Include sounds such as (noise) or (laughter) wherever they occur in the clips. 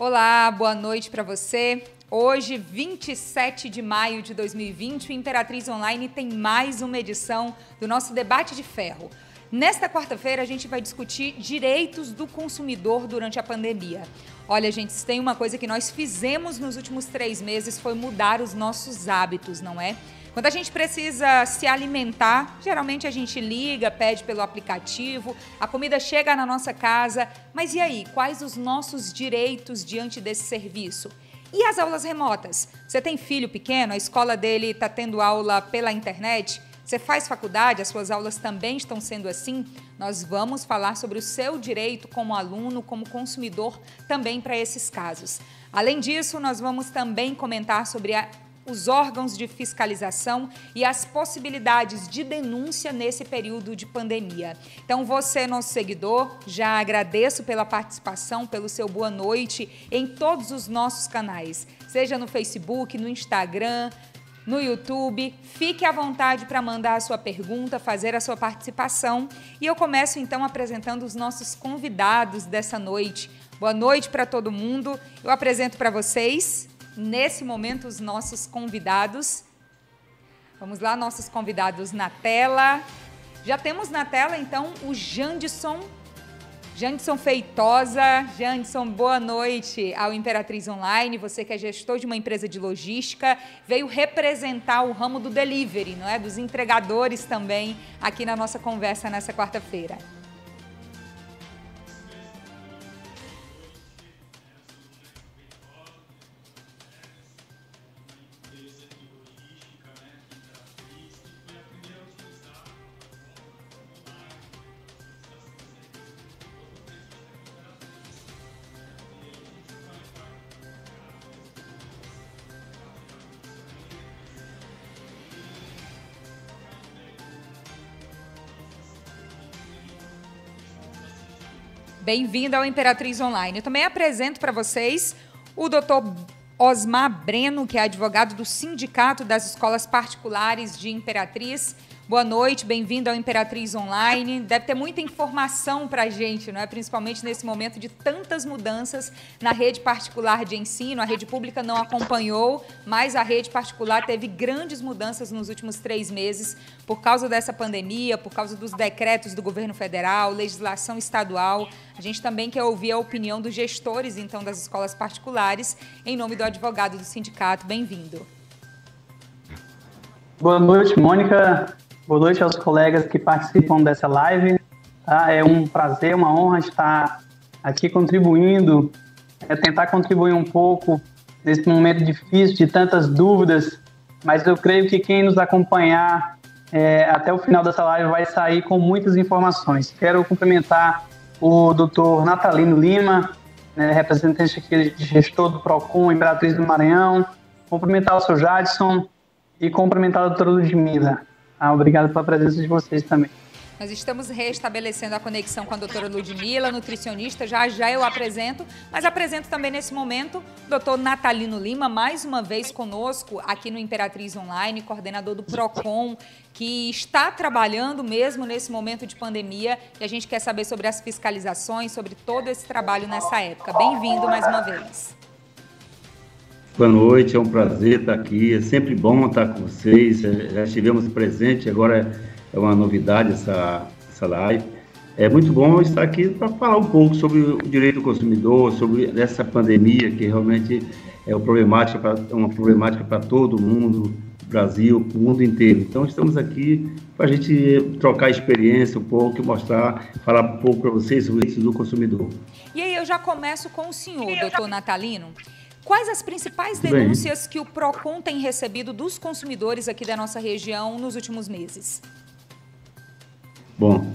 Olá, boa noite para você. Hoje, 27 de maio de 2020, o Imperatriz Online tem mais uma edição do nosso debate de ferro. Nesta quarta-feira, a gente vai discutir direitos do consumidor durante a pandemia. Olha, gente, se tem uma coisa que nós fizemos nos últimos três meses foi mudar os nossos hábitos, não é? Quando a gente precisa se alimentar, geralmente a gente liga, pede pelo aplicativo, a comida chega na nossa casa, mas e aí? Quais os nossos direitos diante desse serviço? E as aulas remotas? Você tem filho pequeno, a escola dele está tendo aula pela internet? Você faz faculdade, as suas aulas também estão sendo assim? Nós vamos falar sobre o seu direito como aluno, como consumidor, também para esses casos. Além disso, nós vamos também comentar sobre a os órgãos de fiscalização e as possibilidades de denúncia nesse período de pandemia. Então, você, nosso seguidor, já agradeço pela participação, pelo seu boa noite em todos os nossos canais, seja no Facebook, no Instagram, no YouTube. Fique à vontade para mandar a sua pergunta, fazer a sua participação. E eu começo então apresentando os nossos convidados dessa noite. Boa noite para todo mundo. Eu apresento para vocês nesse momento os nossos convidados. Vamos lá, nossos convidados na tela. Já temos na tela então o Jandson. Jandson Feitosa. Jandson, boa noite ao Imperatriz Online. Você que é gestor de uma empresa de logística, veio representar o ramo do delivery, não é? Dos entregadores também aqui na nossa conversa nessa quarta-feira. Bem-vindo ao Imperatriz Online. Eu também apresento para vocês o doutor Osmar Breno, que é advogado do Sindicato das Escolas Particulares de Imperatriz. Boa noite, bem-vindo ao Imperatriz Online. Deve ter muita informação para a gente, não é? principalmente nesse momento de tantas mudanças na rede particular de ensino. A rede pública não acompanhou, mas a rede particular teve grandes mudanças nos últimos três meses por causa dessa pandemia, por causa dos decretos do governo federal, legislação estadual. A gente também quer ouvir a opinião dos gestores, então, das escolas particulares, em nome do advogado do sindicato. Bem-vindo. Boa noite, Mônica. Boa noite aos colegas que participam dessa live. Tá? É um prazer, uma honra estar aqui contribuindo, é tentar contribuir um pouco nesse momento difícil de tantas dúvidas, mas eu creio que quem nos acompanhar é, até o final dessa live vai sair com muitas informações. Quero cumprimentar o doutor Natalino Lima, né, representante aqui de gestor do PROCON Imperatriz do Maranhão, cumprimentar o seu Jadson e cumprimentar a doutora Ludmila. Ah, obrigado pela presença de vocês também. Nós estamos restabelecendo a conexão com a doutora Ludmila, nutricionista, já já eu apresento, mas apresento também nesse momento o doutor Natalino Lima, mais uma vez conosco aqui no Imperatriz Online, coordenador do PROCON, que está trabalhando mesmo nesse momento de pandemia e a gente quer saber sobre as fiscalizações, sobre todo esse trabalho nessa época. Bem-vindo mais uma vez. Boa noite, é um prazer estar aqui. É sempre bom estar com vocês. É, já estivemos presentes, agora é uma novidade essa, essa live. É muito bom estar aqui para falar um pouco sobre o direito do consumidor, sobre essa pandemia que realmente é uma problemática para, uma problemática para todo mundo, Brasil, o mundo inteiro. Então estamos aqui para a gente trocar experiência um pouco, mostrar, falar um pouco para vocês sobre isso do consumidor. E aí eu já começo com o senhor, doutor Natalino. Quais as principais denúncias Bem, que o PROCON tem recebido dos consumidores aqui da nossa região nos últimos meses? Bom,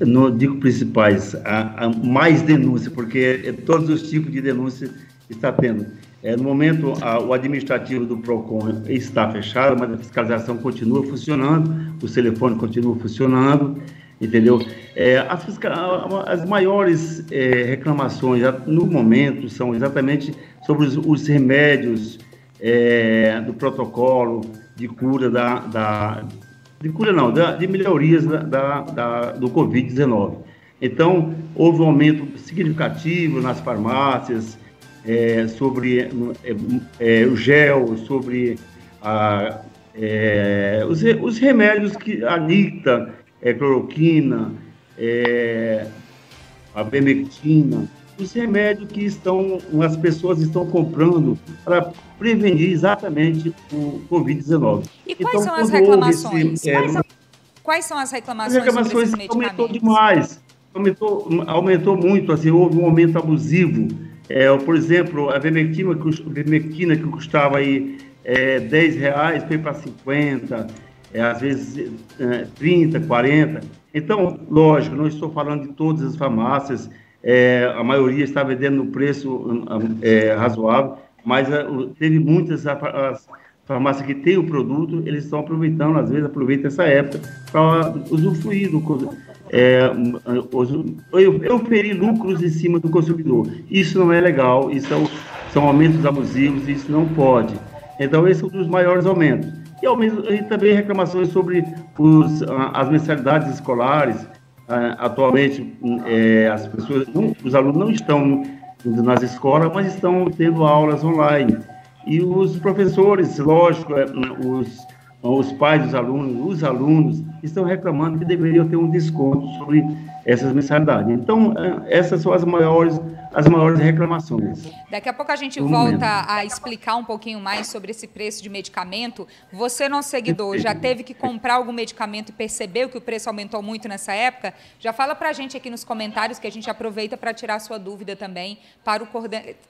não digo principais, há, há mais denúncia, porque é, todos os tipos de denúncia está tendo. É, no momento, a, o administrativo do PROCON está fechado, mas a fiscalização continua funcionando, o telefone continua funcionando, entendeu? É, as, as, maiores é, reclamações no momento são exatamente sobre os, os remédios é, do protocolo de cura da, da de cura não, da, de melhorias da, da, da do Covid-19. Então, houve um aumento significativo nas farmácias, é, sobre é, é, o gel, sobre a, é, os, os, remédios que a Anitta, é, cloroquina, a bemectina, os remédios que estão, as pessoas estão comprando para prevenir exatamente o Covid-19. E quais então, são as reclamações? Esse, quais, são, quais, são, as reclamações? As reclamações aumentou demais, aumentou, aumentou muito, assim, houve um aumento abusivo. É, por exemplo, a vermectina, vermectina que custava aí é, 10 reais foi para 50, é, às vezes é, 30, 40. Então, lógico, não estou falando de todas as farmácias, é, a maioria está vendendo no preço é, razoável, mas é, teve muitas as farmácias que têm o produto, eles estão aproveitando, às vezes aproveitam essa época para usufruir do é, eu, eu ferir lucros em cima do consumidor. Isso não é legal, isso são, são aumentos abusivos, isso não pode. Então, esse é um dos maiores aumentos. E, ao mesmo, e também reclamações sobre os, as mensalidades escolares, atualmente é, as pessoas, não, os alunos não estão indo nas escolas, mas estão tendo aulas online. E os professores, lógico, é, os, os pais dos alunos, os alunos, estão reclamando que deveriam ter um desconto sobre essas mensalidades. Então, essas são as maiores as maiores reclamações. Daqui a pouco a gente volta a explicar um pouquinho mais sobre esse preço de medicamento. Você, nosso seguidor, já teve que comprar algum medicamento e percebeu que o preço aumentou muito nessa época? Já fala para a gente aqui nos comentários que a gente aproveita para tirar sua dúvida também para o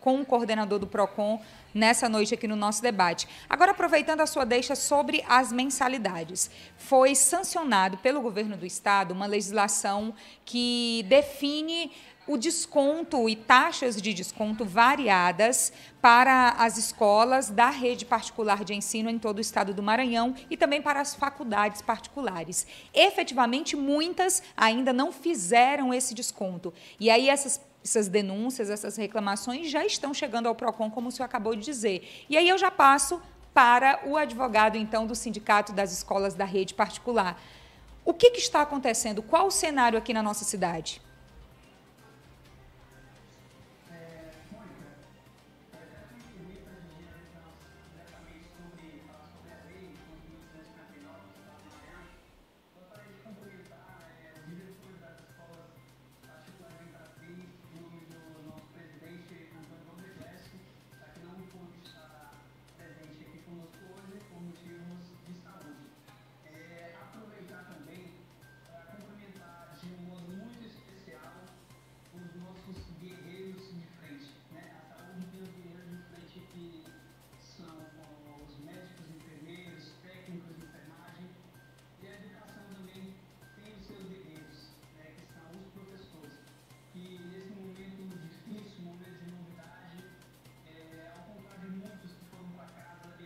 com o coordenador do PROCON nessa noite aqui no nosso debate. Agora, aproveitando a sua deixa sobre as mensalidades. Foi sancionado pelo governo do estado uma legislação que define o desconto e taxas de desconto variadas para as escolas da rede particular de ensino em todo o estado do Maranhão e também para as faculdades particulares. Efetivamente, muitas ainda não fizeram esse desconto. E aí essas essas denúncias, essas reclamações já estão chegando ao PROCON, como o senhor acabou de dizer. E aí eu já passo para o advogado, então, do Sindicato das Escolas da Rede Particular. O que, que está acontecendo? Qual o cenário aqui na nossa cidade?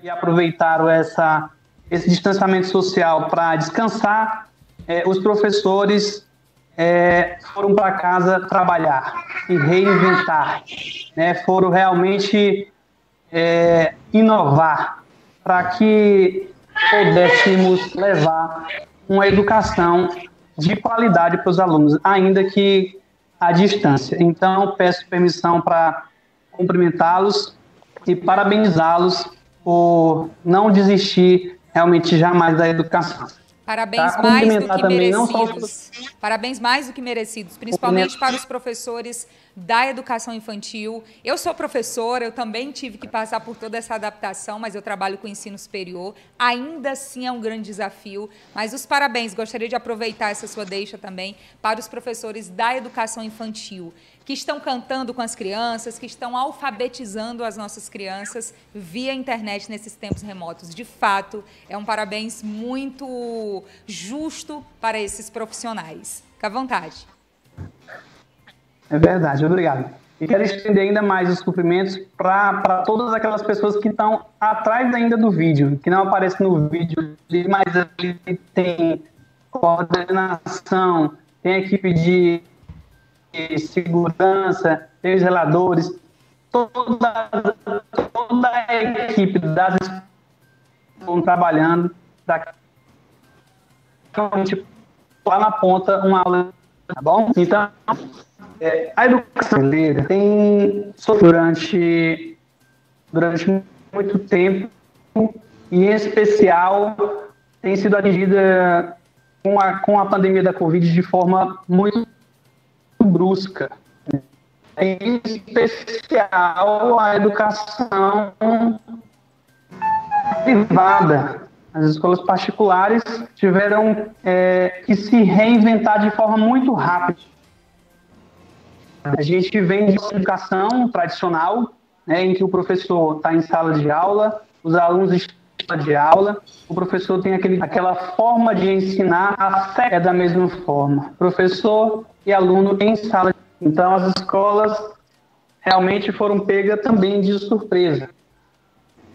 E aproveitaram essa, esse distanciamento social para descansar, é, os professores é, foram para casa trabalhar e reinventar, né? foram realmente é, inovar para que pudéssemos levar uma educação de qualidade para os alunos, ainda que à distância. Então, peço permissão para cumprimentá-los e parabenizá-los por não desistir realmente jamais da educação. Parabéns tá? mais do que merecidos. Parabéns mais do que merecidos, principalmente para os professores da educação infantil. Eu sou professora, eu também tive que passar por toda essa adaptação, mas eu trabalho com ensino superior. Ainda assim é um grande desafio, mas os parabéns. Gostaria de aproveitar essa sua deixa também para os professores da educação infantil que estão cantando com as crianças, que estão alfabetizando as nossas crianças via internet nesses tempos remotos. De fato, é um parabéns muito justo para esses profissionais. Fique à vontade. É verdade, obrigado. E quero estender ainda mais os cumprimentos para todas aquelas pessoas que estão atrás ainda do vídeo, que não aparecem no vídeo, mas ali tem coordenação, tem equipe de segurança, tem reladores, toda, toda a equipe das estão trabalhando para lá na ponta uma aula, tá bom? Então, É, a educação brasileira tem durante, durante muito tempo e, em especial, tem sido atingida com a, com a pandemia da Covid de forma muito brusca. Em especial, a educação privada. As escolas particulares tiveram é, que se reinventar de forma muito rápida. A gente vem de uma educação tradicional, né, em que o professor está em sala de aula, os alunos de aula, o professor tem aquele, aquela forma de ensinar, a fé é da mesma forma. Professor e aluno em sala. Então, as escolas realmente foram pegas também de surpresa,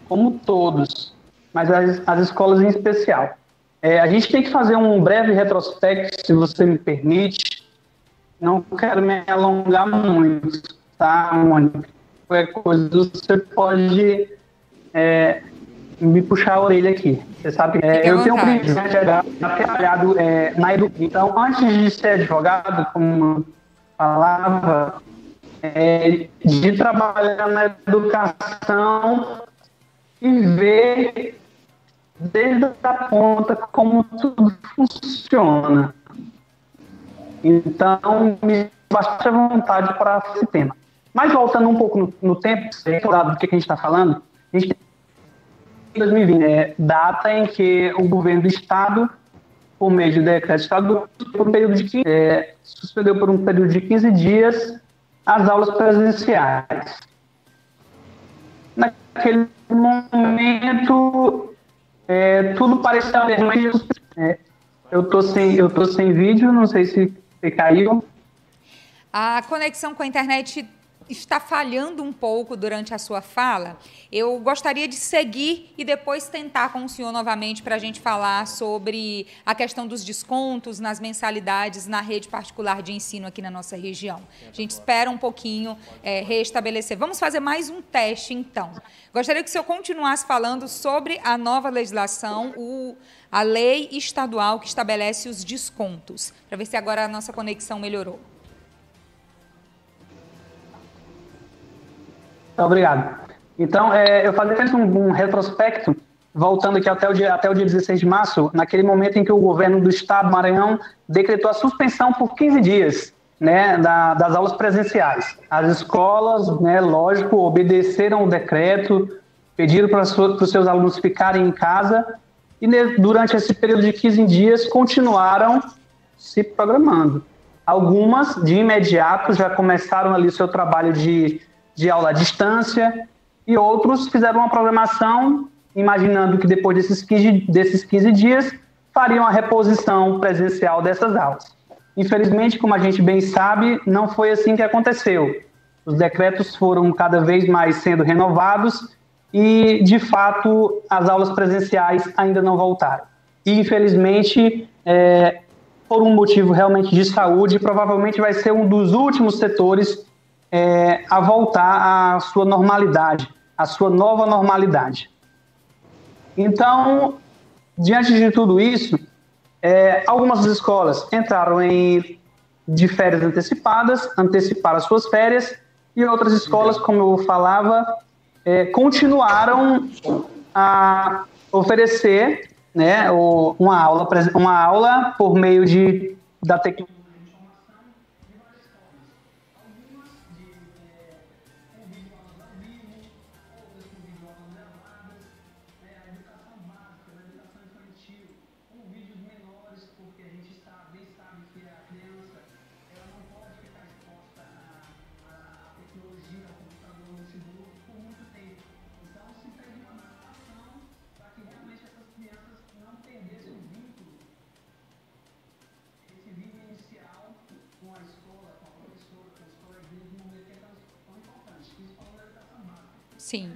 como todos, mas as, as escolas em especial. É, a gente tem que fazer um breve retrospecto, se você me permite. Não quero me alongar muito, tá, Mônica? Qualquer coisa, você pode é, me puxar a orelha aqui. Você sabe, é, eu tenho um privilégio de ter trabalhado é, na educação. Então, antes de ser advogado, como falava, é, de trabalhar na educação e ver desde a ponta como tudo funciona. Então, me bastante vontade para esse tema. Mas voltando um pouco no, no tempo, do que a gente está falando, a gente tem 2020, é, data em que o governo do Estado, por meio de decreto estadual, por um período de 15, é, suspendeu por um período de 15 dias as aulas presenciais. Naquele momento, é, tudo parecia é, eu tô sem eu tô sem vídeo, não sei se, se caiu. A conexão com a internet está falhando um pouco durante a sua fala, eu gostaria de seguir e depois tentar com o senhor novamente para a gente falar sobre a questão dos descontos nas mensalidades na rede particular de ensino aqui na nossa região. A gente espera um pouquinho é, restabelecer. Vamos fazer mais um teste, então. Gostaria que o senhor continuasse falando sobre a nova legislação, o, a lei estadual que estabelece os descontos, para ver se agora a nossa conexão melhorou. Obrigado. Então, é, eu falei um, um retrospecto, voltando aqui até o, dia, até o dia 16 de março, naquele momento em que o governo do Estado do Maranhão decretou a suspensão por 15 dias né, da, das aulas presenciais. As escolas, né, lógico, obedeceram o decreto, pediram para os seus alunos ficarem em casa e durante esse período de 15 dias continuaram se programando. Algumas, de imediato, já começaram ali o seu trabalho de de aula à distância, e outros fizeram uma programação imaginando que depois desses 15, desses 15 dias fariam a reposição presencial dessas aulas. Infelizmente, como a gente bem sabe, não foi assim que aconteceu. Os decretos foram cada vez mais sendo renovados e, de fato, as aulas presenciais ainda não voltaram. E, infelizmente, é, por um motivo realmente de saúde, provavelmente vai ser um dos últimos setores é, a voltar à sua normalidade, à sua nova normalidade. Então, diante de tudo isso, é, algumas escolas entraram em de férias antecipadas, anteciparam as suas férias, e outras escolas, como eu falava, é, continuaram a oferecer né, uma, aula, uma aula por meio de, da tecnologia Sim.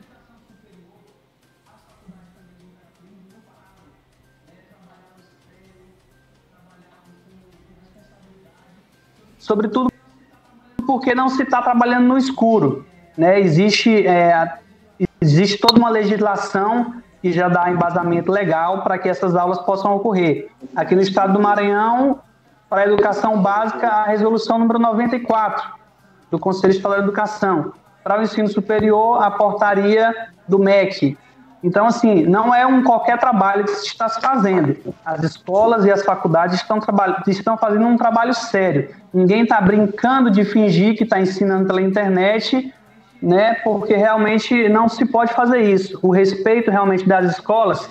Sobretudo porque não se está trabalhando no escuro. Né? Existe, é, existe toda uma legislação que já dá embasamento legal para que essas aulas possam ocorrer. Aqui no estado do Maranhão, para a educação básica, a resolução número 94, do Conselho Estadual de Educação. Para o ensino superior, a portaria do MEC. Então, assim, não é um qualquer trabalho que se está se fazendo. As escolas e as faculdades estão, estão fazendo um trabalho sério. Ninguém está brincando de fingir que está ensinando pela internet, né? Porque realmente não se pode fazer isso. O respeito realmente das escolas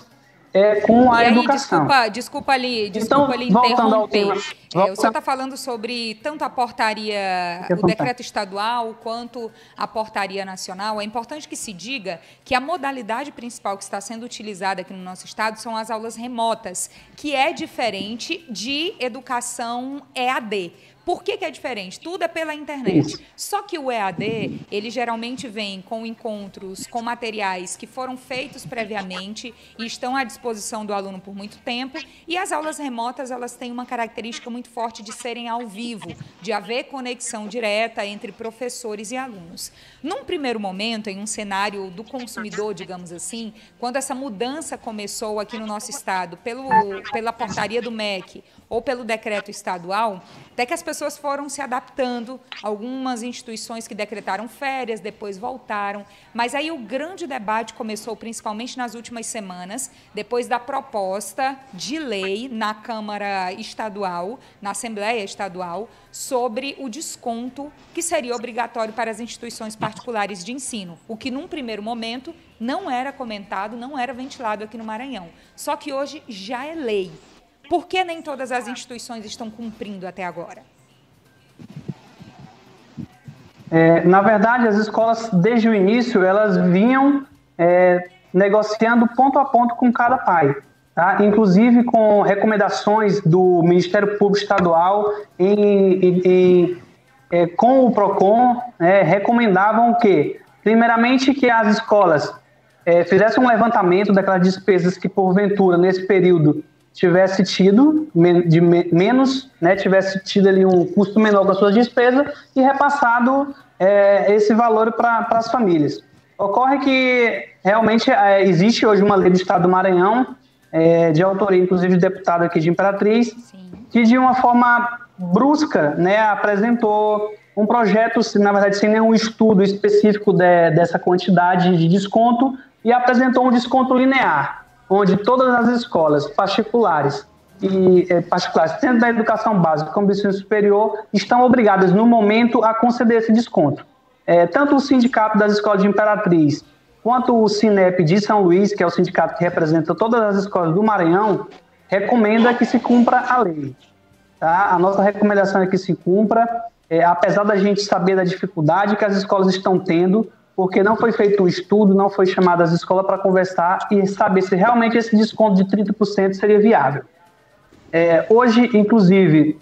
é, com a aí, educação. Desculpa, desculpa ali, desculpa então, ali interromper. É, o senhor está falando sobre tanto a portaria, o decreto estadual, quanto a portaria nacional. É importante que se diga que a modalidade principal que está sendo utilizada aqui no nosso estado são as aulas remotas, que é diferente de educação EAD. Por que, que, é diferente? Tudo é pela internet. Só que o EAD, ele geralmente vem com encontros, com materiais que foram feitos previamente e estão à disposição do aluno por muito tempo. E as aulas remotas, elas têm uma característica muito forte de serem ao vivo, de haver conexão direta entre professores e alunos. Num primeiro momento, em um cenário do consumidor, digamos assim, quando essa mudança começou aqui no nosso estado pelo, pela portaria do MEC ou pelo decreto estadual, até que as pessoas foram se adaptando, algumas instituições que decretaram férias, depois voltaram. Mas aí o grande debate começou principalmente nas últimas semanas, depois da proposta de lei na Câmara Estadual, na Assembleia Estadual, sobre o desconto que seria obrigatório para as instituições particulares de ensino, o que num primeiro momento não era comentado, não era ventilado aqui no Maranhão. Só que hoje já é lei. Por que nem todas as instituições estão cumprindo até agora? É, na verdade, as escolas, desde o início, elas vinham é, negociando ponto a ponto com cada pai. Tá? Inclusive com recomendações do Ministério Público Estadual em, em, em, é, com o PROCON, né, recomendavam que, primeiramente, que as escolas é, fizessem um levantamento daquelas despesas que, porventura, nesse período, tivesse tido de menos, né, tivesse tido ali um custo menor das suas despesas e repassado é, esse valor para as famílias. Ocorre que realmente é, existe hoje uma lei do Estado do Maranhão, é, de autoria inclusive de deputado aqui de Imperatriz, Sim. que de uma forma brusca né, apresentou um projeto, na verdade sem nenhum estudo específico de, dessa quantidade de desconto, e apresentou um desconto linear onde todas as escolas particulares e eh, particulares, tanto da educação básica como do ensino superior, estão obrigadas, no momento, a conceder esse desconto. É, tanto o Sindicato das Escolas de Imperatriz, quanto o Sinep de São Luís, que é o sindicato que representa todas as escolas do Maranhão, recomenda que se cumpra a lei. Tá? A nossa recomendação é que se cumpra, é, apesar da gente saber da dificuldade que as escolas estão tendo, porque não foi feito um estudo, não foi chamada as escolas para conversar e saber se realmente esse desconto de 30% seria viável. É, hoje, inclusive,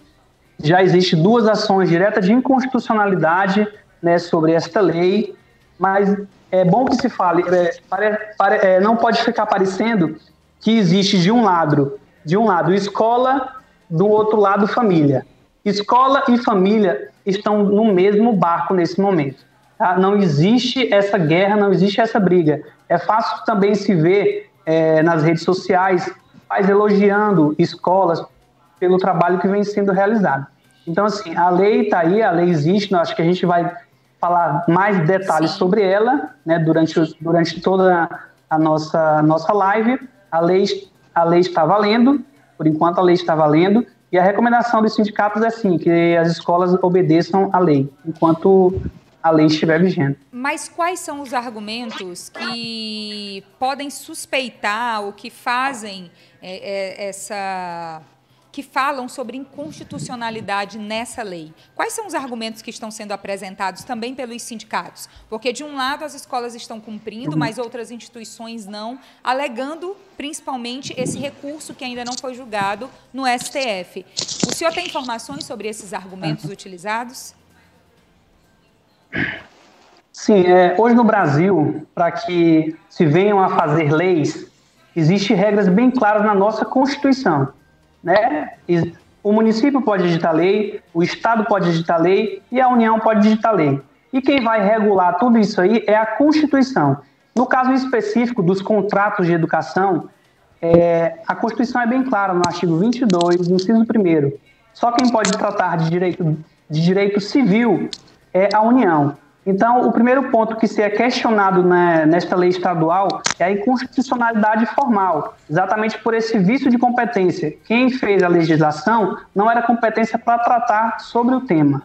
já existe duas ações diretas de inconstitucionalidade né, sobre esta lei, mas é bom que se fale, é, pare, pare, é, não pode ficar parecendo que existe de um lado, de um lado escola, do outro lado família. Escola e família estão no mesmo barco nesse momento. Tá? Não existe essa guerra, não existe essa briga. É fácil também se ver é, nas redes sociais pais elogiando escolas pelo trabalho que vem sendo realizado. Então, assim, a lei está aí, a lei existe, acho que a gente vai falar mais detalhes Sim. sobre ela né, durante, durante toda a nossa, nossa live. A lei, a lei está valendo, por enquanto a lei está valendo, e a recomendação dos sindicatos é assim, que as escolas obedeçam à lei, enquanto a lei estiver vigente. Mas quais são os argumentos que podem suspeitar ou que fazem é, é, essa que falam sobre inconstitucionalidade nessa lei. Quais são os argumentos que estão sendo apresentados também pelos sindicatos? Porque, de um lado, as escolas estão cumprindo, mas outras instituições não, alegando principalmente esse recurso que ainda não foi julgado no STF. O senhor tem informações sobre esses argumentos utilizados? Sim, é, hoje no Brasil, para que se venham a fazer leis, existem regras bem claras na nossa Constituição. Né? O município pode editar lei, o Estado pode editar lei e a União pode editar lei. E quem vai regular tudo isso aí é a Constituição. No caso específico dos contratos de educação, é, a Constituição é bem clara no artigo 22, inciso 1 Só quem pode tratar de direito, de direito civil é a União. Então, o primeiro ponto que se é questionado né, nesta lei estadual é a inconstitucionalidade formal, exatamente por esse vício de competência. Quem fez a legislação não era competência para tratar sobre o tema.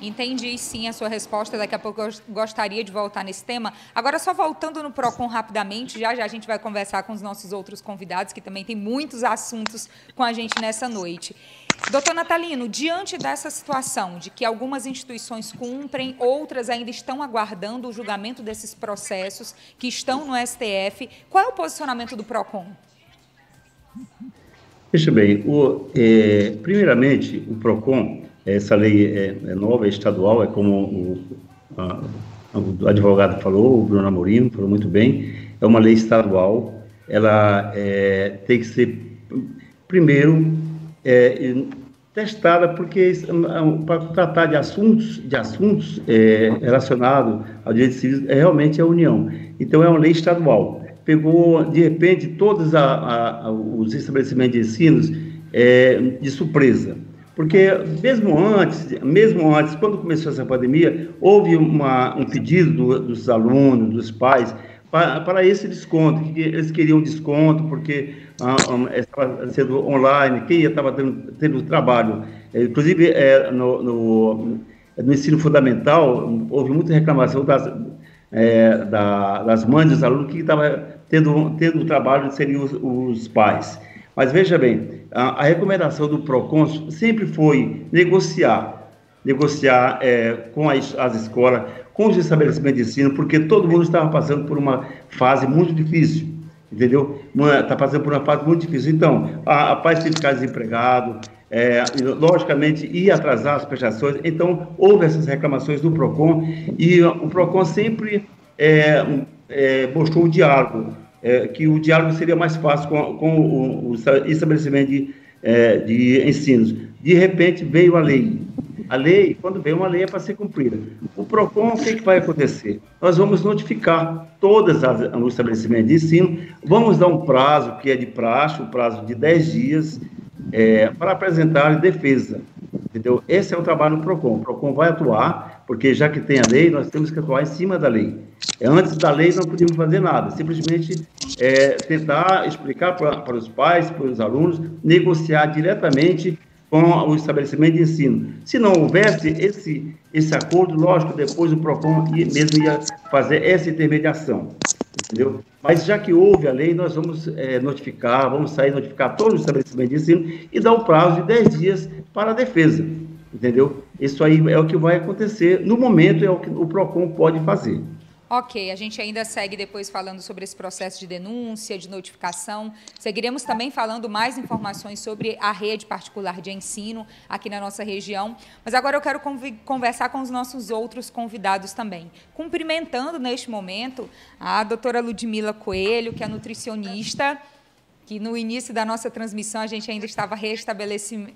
Entendi sim a sua resposta. Daqui a pouco eu gostaria de voltar nesse tema. Agora, só voltando no PROCON rapidamente, já já a gente vai conversar com os nossos outros convidados, que também tem muitos assuntos com a gente nessa noite. Doutor Natalino, diante dessa situação de que algumas instituições cumprem, outras ainda estão aguardando o julgamento desses processos que estão no STF, qual é o posicionamento do PROCON? Veja bem, o, é, primeiramente, o PROCON essa lei é, é nova, é estadual, é como o, a, o, advogado falou, o Bruno Amorim falou muito bem, é uma lei estadual, ela é, tem que ser, primeiro, é, testada, porque é para tratar de assuntos, de assuntos é, relacionados ao direito civil, é realmente a União. Então, é uma lei estadual. Pegou, de repente, todos a, a, os estabelecimentos de ensinos é, de surpresa porque mesmo antes, mesmo antes, quando começou essa pandemia, houve uma, um pedido do, dos alunos, dos pais, para, para esse desconto, que eles queriam desconto porque estava sendo online, quem estava tendo, tendo trabalho, é, inclusive é, no, no, no, ensino fundamental, houve muita reclamação das, é, da, das mães dos alunos que estavam tendo, tendo trabalho seriam os, os pais. Mas veja bem, a, a recomendação do PROCON sempre foi negociar, negociar é, com as, as escolas, com os estabelecimentos de ensino, porque todo mundo estava passando por uma fase muito difícil, entendeu? Está passando por uma fase muito difícil. Então, a, a paz de ficar desempregado, é, logicamente ia atrasar as prestações, então houve essas reclamações do PROCON e o PROCON sempre é, é, mostrou o diálogo é, que o diálogo seria mais fácil com, com o, o, estabelecimento de, é, de ensinos. De repente veio a lei. A lei, quando veio uma lei, é para ser cumprida. O PROCON, o que, que vai acontecer? Nós vamos notificar todos os estabelecimentos de ensino, vamos dar um prazo, que é de praxe, um prazo de 10 dias, é, para apresentar defesa. Entendeu? Esse é o trabalho do PROCON. O PROCON vai atuar, porque já que tem a lei, nós temos que atuar em cima da lei. Antes da lei não podíamos fazer nada, simplesmente é, tentar explicar para os pais, para os alunos, negociar diretamente com o estabelecimento de ensino. Se não houvesse esse, esse acordo, lógico, depois o PROCON mesmo ia fazer essa intermediação, entendeu? Mas já que houve a lei, nós vamos é, notificar, vamos sair notificar todos os estabelecimentos de ensino e dar um prazo de 10 dias para a defesa, entendeu? Isso aí é o que vai acontecer, no momento é o que o PROCON pode fazer. Ok, a gente ainda segue depois falando sobre esse processo de denúncia, de notificação. Seguiremos também falando mais informações sobre a rede particular de ensino aqui na nossa região. Mas agora eu quero conversar com os nossos outros convidados também. Cumprimentando neste momento a doutora Ludmila Coelho, que é nutricionista que no início da nossa transmissão a gente ainda estava restabelecendo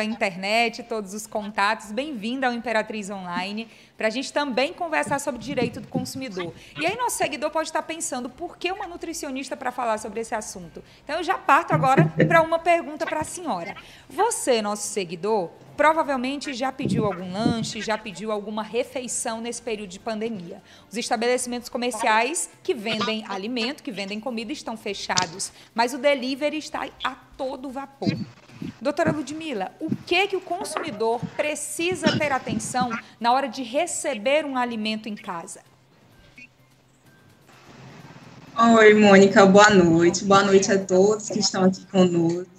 a internet, todos os contatos. Bem-vinda ao Imperatriz Online, para a gente também conversar sobre direito do consumidor. E aí nosso seguidor pode estar pensando, por que uma nutricionista para falar sobre esse assunto? Então eu já parto agora para uma pergunta para a senhora. Você, nosso seguidor, provavelmente já pediu algum lanche, já pediu alguma refeição nesse período de pandemia. Os estabelecimentos comerciais que vendem alimento, que vendem comida, estão fechados, mas o delivery está a todo vapor. Doutora Ludmila, o que, que o consumidor precisa ter atenção na hora de receber um alimento em casa? Oi, Mônica, boa noite. Boa noite a todos que estão aqui conosco.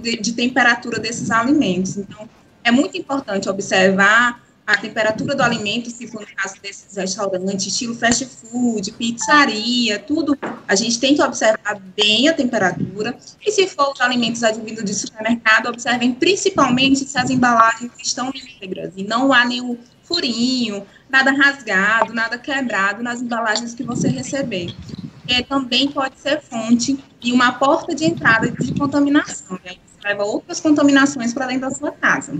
De, de temperatura desses alimentos. Então, é muito importante observar a temperatura do alimento, se for no caso desses restaurantes, estilo fast food, pizzaria, tudo, a gente tem que observar bem a temperatura. E se for os alimentos advindos de supermercado, observem principalmente se as embalagens estão íntegras e não há nenhum furinho, nada rasgado, nada quebrado nas embalagens que você receber. É, também pode ser fonte e uma porta de entrada de contaminação. E você leva outras contaminações para dentro da sua casa.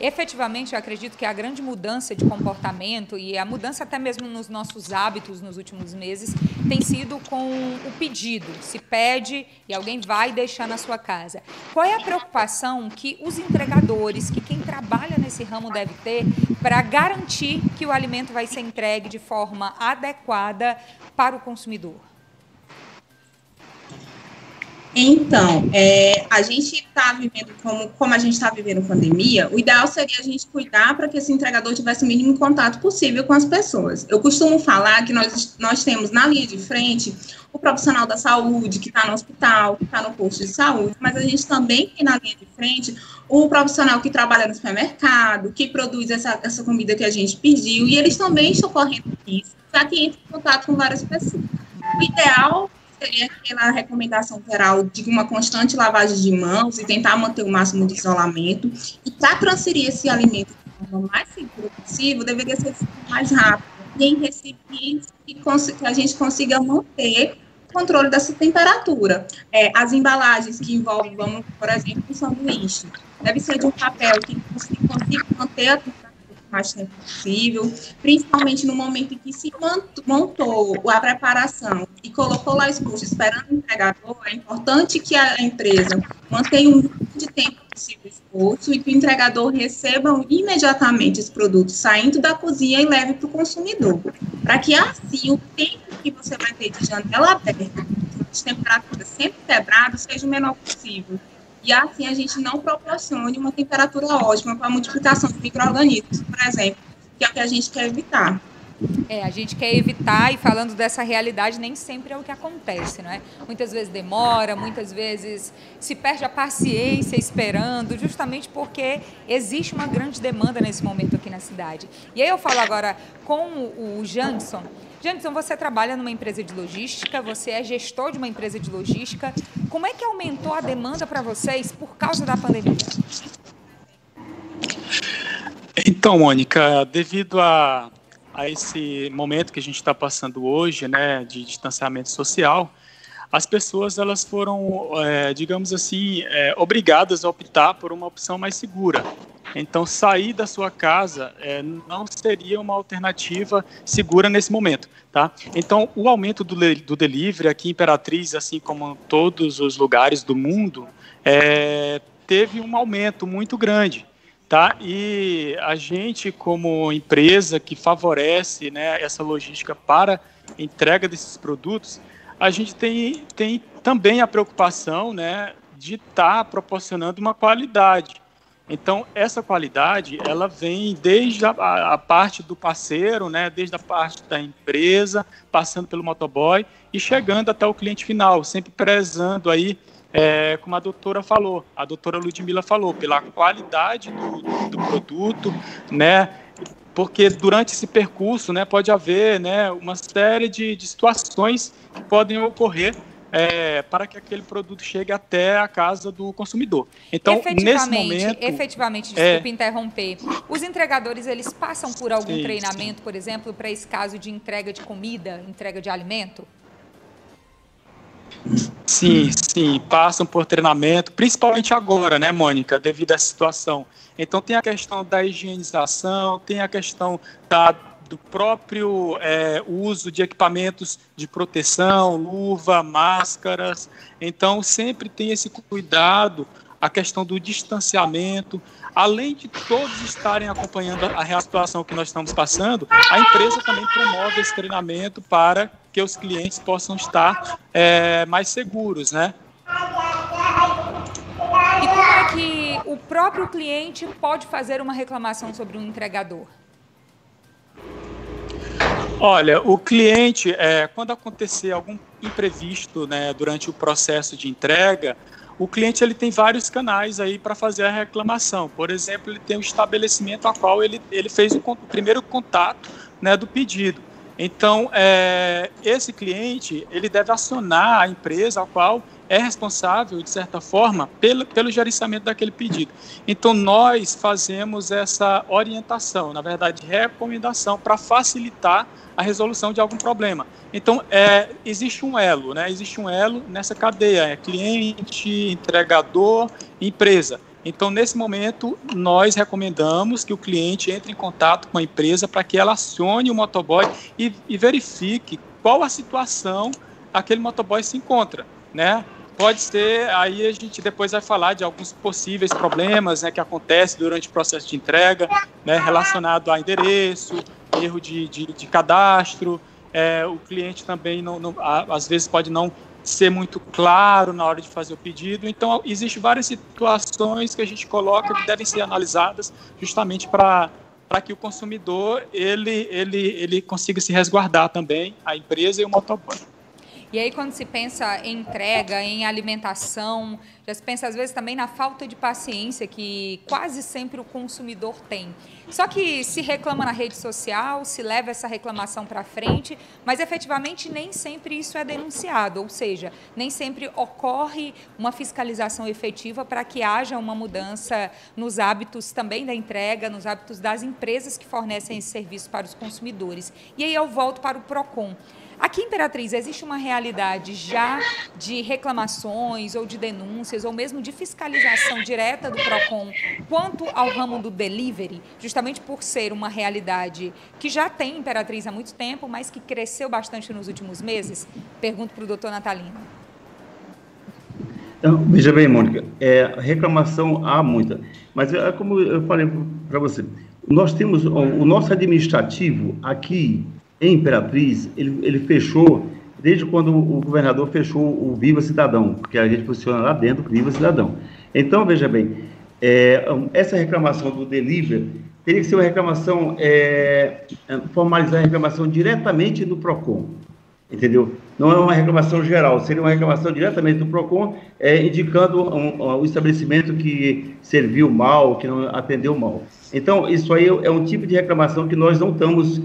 Efetivamente, eu acredito que a grande mudança de comportamento e a mudança até mesmo nos nossos hábitos nos últimos meses tem sido com o pedido. Se pede e alguém vai deixar na sua casa. Qual é a preocupação que os entregadores, que quem trabalha nesse ramo deve ter para garantir que o alimento vai ser entregue de forma adequada para o consumidor? Então, é, a gente está vivendo, como, como a gente está vivendo pandemia, o ideal seria a gente cuidar para que esse entregador tivesse o mínimo contato possível com as pessoas. Eu costumo falar que nós, nós temos na linha de frente o profissional da saúde, que está no hospital, que está no posto de saúde, mas a gente também tem na linha de frente o profissional que trabalha no supermercado, que produz essa, essa comida que a gente pediu, e eles também estão correndo risco, já que entra em contato com várias pessoas. O ideal seria aquela recomendação geral de uma constante lavagem de mãos e tentar manter o máximo de isolamento. E para transferir esse alimento de forma mais segura possível, deveria ser mais rápido, e em recipientes que, que a gente consiga manter o controle dessa temperatura. É, as embalagens que envolvem, vamos, por exemplo, um sanduíche, deve ser de um papel que consiga manter a temperatura mais tempo possível, principalmente no momento em que se montou a preparação e colocou lá exposto esperando o entregador, é importante que a empresa mantenha um de tempo possível exposto e que o entregador receba imediatamente os produtos saindo da cozinha e leve para o consumidor, para que assim o tempo que você vai ter de janela aberta, de temperatura sempre quebrado, seja o menor possível e assim a gente não proporcione uma temperatura ótima para a multiplicação de micro-organismos, por exemplo, que é o que a gente quer evitar. É, a gente quer evitar, e falando dessa realidade, nem sempre é o que acontece, não é? Muitas vezes demora, muitas vezes se perde a paciência esperando, justamente porque existe uma grande demanda nesse momento aqui na cidade. E aí eu falo agora com o Janson, Janison, você trabalha numa empresa de logística, você é gestor de uma empresa de logística. Como é que aumentou a demanda para vocês por causa da pandemia? Então, Mônica, devido a, a esse momento que a gente está passando hoje, né, de distanciamento social, as pessoas elas foram, é, digamos assim, é, obrigadas a optar por uma opção mais segura. Então, sair da sua casa é, não seria uma alternativa segura nesse momento, tá? Então, o aumento do, do delivery aqui em Imperatriz, assim como em todos os lugares do mundo, é, teve um aumento muito grande. Tá? E a gente, como empresa que favorece né, essa logística para entrega desses produtos, a gente tem, tem também a preocupação né, de estar tá proporcionando uma qualidade. Então, essa qualidade, ela vem desde a, a, parte do parceiro, né, desde a parte da empresa, passando pelo motoboy e chegando até o cliente final, sempre prezando aí, é, como a doutora falou, a doutora Ludmila falou, pela qualidade do, do produto, né, porque durante esse percurso, né, pode haver, né, uma série de, de situações que podem ocorrer é, para que aquele produto chegue até a casa do consumidor. Então, nesse momento, efetivamente, é desculpe é, interromper. Os entregadores eles passam por algum sim, treinamento, sim. por exemplo, para esse caso de entrega de comida, entrega de alimento? Sim, sim, passam por treinamento, principalmente agora, né, Mônica, devido à situação. Então tem a questão da higienização, tem a questão da, do próprio é, uso de equipamentos de proteção, luva, máscaras. Então sempre tem esse cuidado, a questão do distanciamento. Além de todos estarem acompanhando a real situação que nós estamos passando, a empresa também promove esse treinamento para que os clientes possam estar é, mais seguros, né? E como é que o próprio cliente pode fazer uma reclamação sobre um entregador? Olha, o cliente, é, quando acontecer algum imprevisto né, durante o processo de entrega, o cliente ele tem vários canais aí para fazer a reclamação. Por exemplo, ele tem um estabelecimento a qual ele, ele fez o, o primeiro contato né, do pedido. Então, é, esse cliente ele deve acionar a empresa a qual é responsável, de certa forma, pelo, pelo gerenciamento daquele pedido. Então, nós fazemos essa orientação, na verdade, recomendação, para facilitar a resolução de algum problema. Então, é, existe um elo, né? existe um elo nessa cadeia, é cliente, entregador, empresa. Então, nesse momento, nós recomendamos que o cliente entre em contato com a empresa para que ela acione o motoboy e, e verifique qual a situação aquele motoboy se encontra, né? Pode ser, aí a gente depois vai falar de alguns possíveis problemas né, que acontecem durante o processo de entrega, né, relacionado a endereço, erro de, de, de cadastro, é, o cliente também, não, não, às vezes, pode não ser muito claro na hora de fazer o pedido. Então, existem várias situações que a gente coloca que devem ser analisadas justamente para para que o consumidor ele, ele, ele consiga se resguardar também, a empresa e o motoboy. E aí, quando se pensa em entrega, em alimentação, já se pensa às vezes também na falta de paciência que quase sempre o consumidor tem. Só que se reclama na rede social, se leva essa reclamação para frente, mas efetivamente nem sempre isso é denunciado, ou seja, nem sempre ocorre uma fiscalização efetiva para que haja uma mudança nos hábitos também da entrega, nos hábitos das empresas que fornecem esse serviço para os consumidores. E aí eu volto para o PROCON. Aqui Imperatriz, existe uma realidade já de reclamações ou de denúncias, ou mesmo de fiscalização direta do PROCON quanto ao ramo do delivery, justamente por ser uma realidade que já tem Imperatriz há muito tempo, mas que cresceu bastante nos últimos meses? Pergunto para o doutor Natalino. Então, veja bem, Mônica, é, reclamação há muita, mas é como eu falei para você, nós temos o, o nosso administrativo aqui em Imperatriz, ele, ele fechou, desde quando o governador fechou o Viva Cidadão, porque a gente funciona lá dentro Viva Cidadão. Então, veja bem, é, essa reclamação do delivery teria que ser uma reclamação, é, formalizar a reclamação diretamente do PROCON, entendeu? Não é uma reclamação geral, seria uma reclamação diretamente do PROCON, é, indicando um, um, o estabelecimento que serviu mal, que não atendeu mal. Então, isso aí é um tipo de reclamação que nós não estamos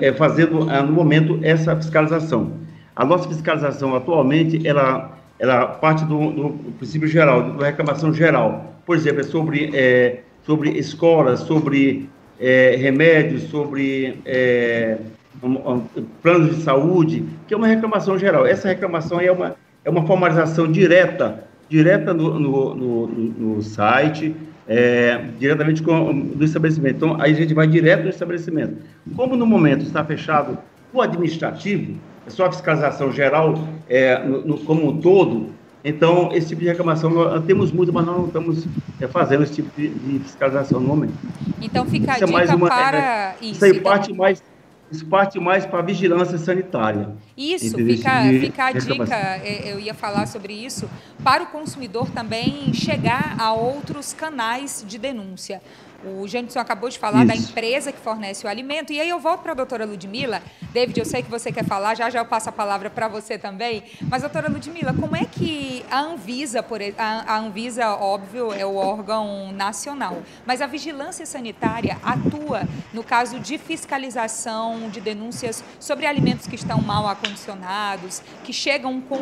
é, fazendo é, no momento essa fiscalização. A nossa fiscalização atualmente ela, ela parte do, do princípio geral, da reclamação geral. Por exemplo, é sobre, é, sobre escolas, sobre é, remédios, sobre é, um, um, planos de saúde, que é uma reclamação geral. Essa reclamação é uma, é uma formalização direta, direta no, no, no, no site, é, diretamente com, do estabelecimento. Então, aí a gente vai direto no estabelecimento. Como no momento está fechado o administrativo, é só a fiscalização geral é, no, no, como um todo, então esse tipo de reclamação nós temos muito, mas nós não estamos é, fazendo esse tipo de, de, fiscalização no momento. Então fica isso a dica é uma, para... É, isso, isso aí então... parte mais isso parte mais para a vigilância sanitária. Isso, fica, fica a dica, é, eu ia falar sobre isso, para o consumidor também chegar a outros canais de denúncia. O Janison acabou de falar Isso. da empresa que fornece o alimento. E aí eu volto para a doutora Ludmila. David, eu sei que você quer falar, já já eu passo a palavra para você também. Mas, doutora Ludmila, como é que a Anvisa, por, a Anvisa, óbvio, é o órgão nacional, mas a vigilância sanitária atua no caso de fiscalização de denúncias sobre alimentos que estão mal acondicionados, que chegam com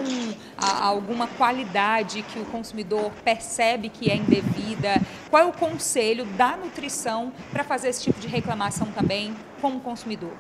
a, alguma qualidade que o consumidor percebe que é indevida? Qual é o conselho da nutrição para fazer esse tipo de reclamação também como consumidor?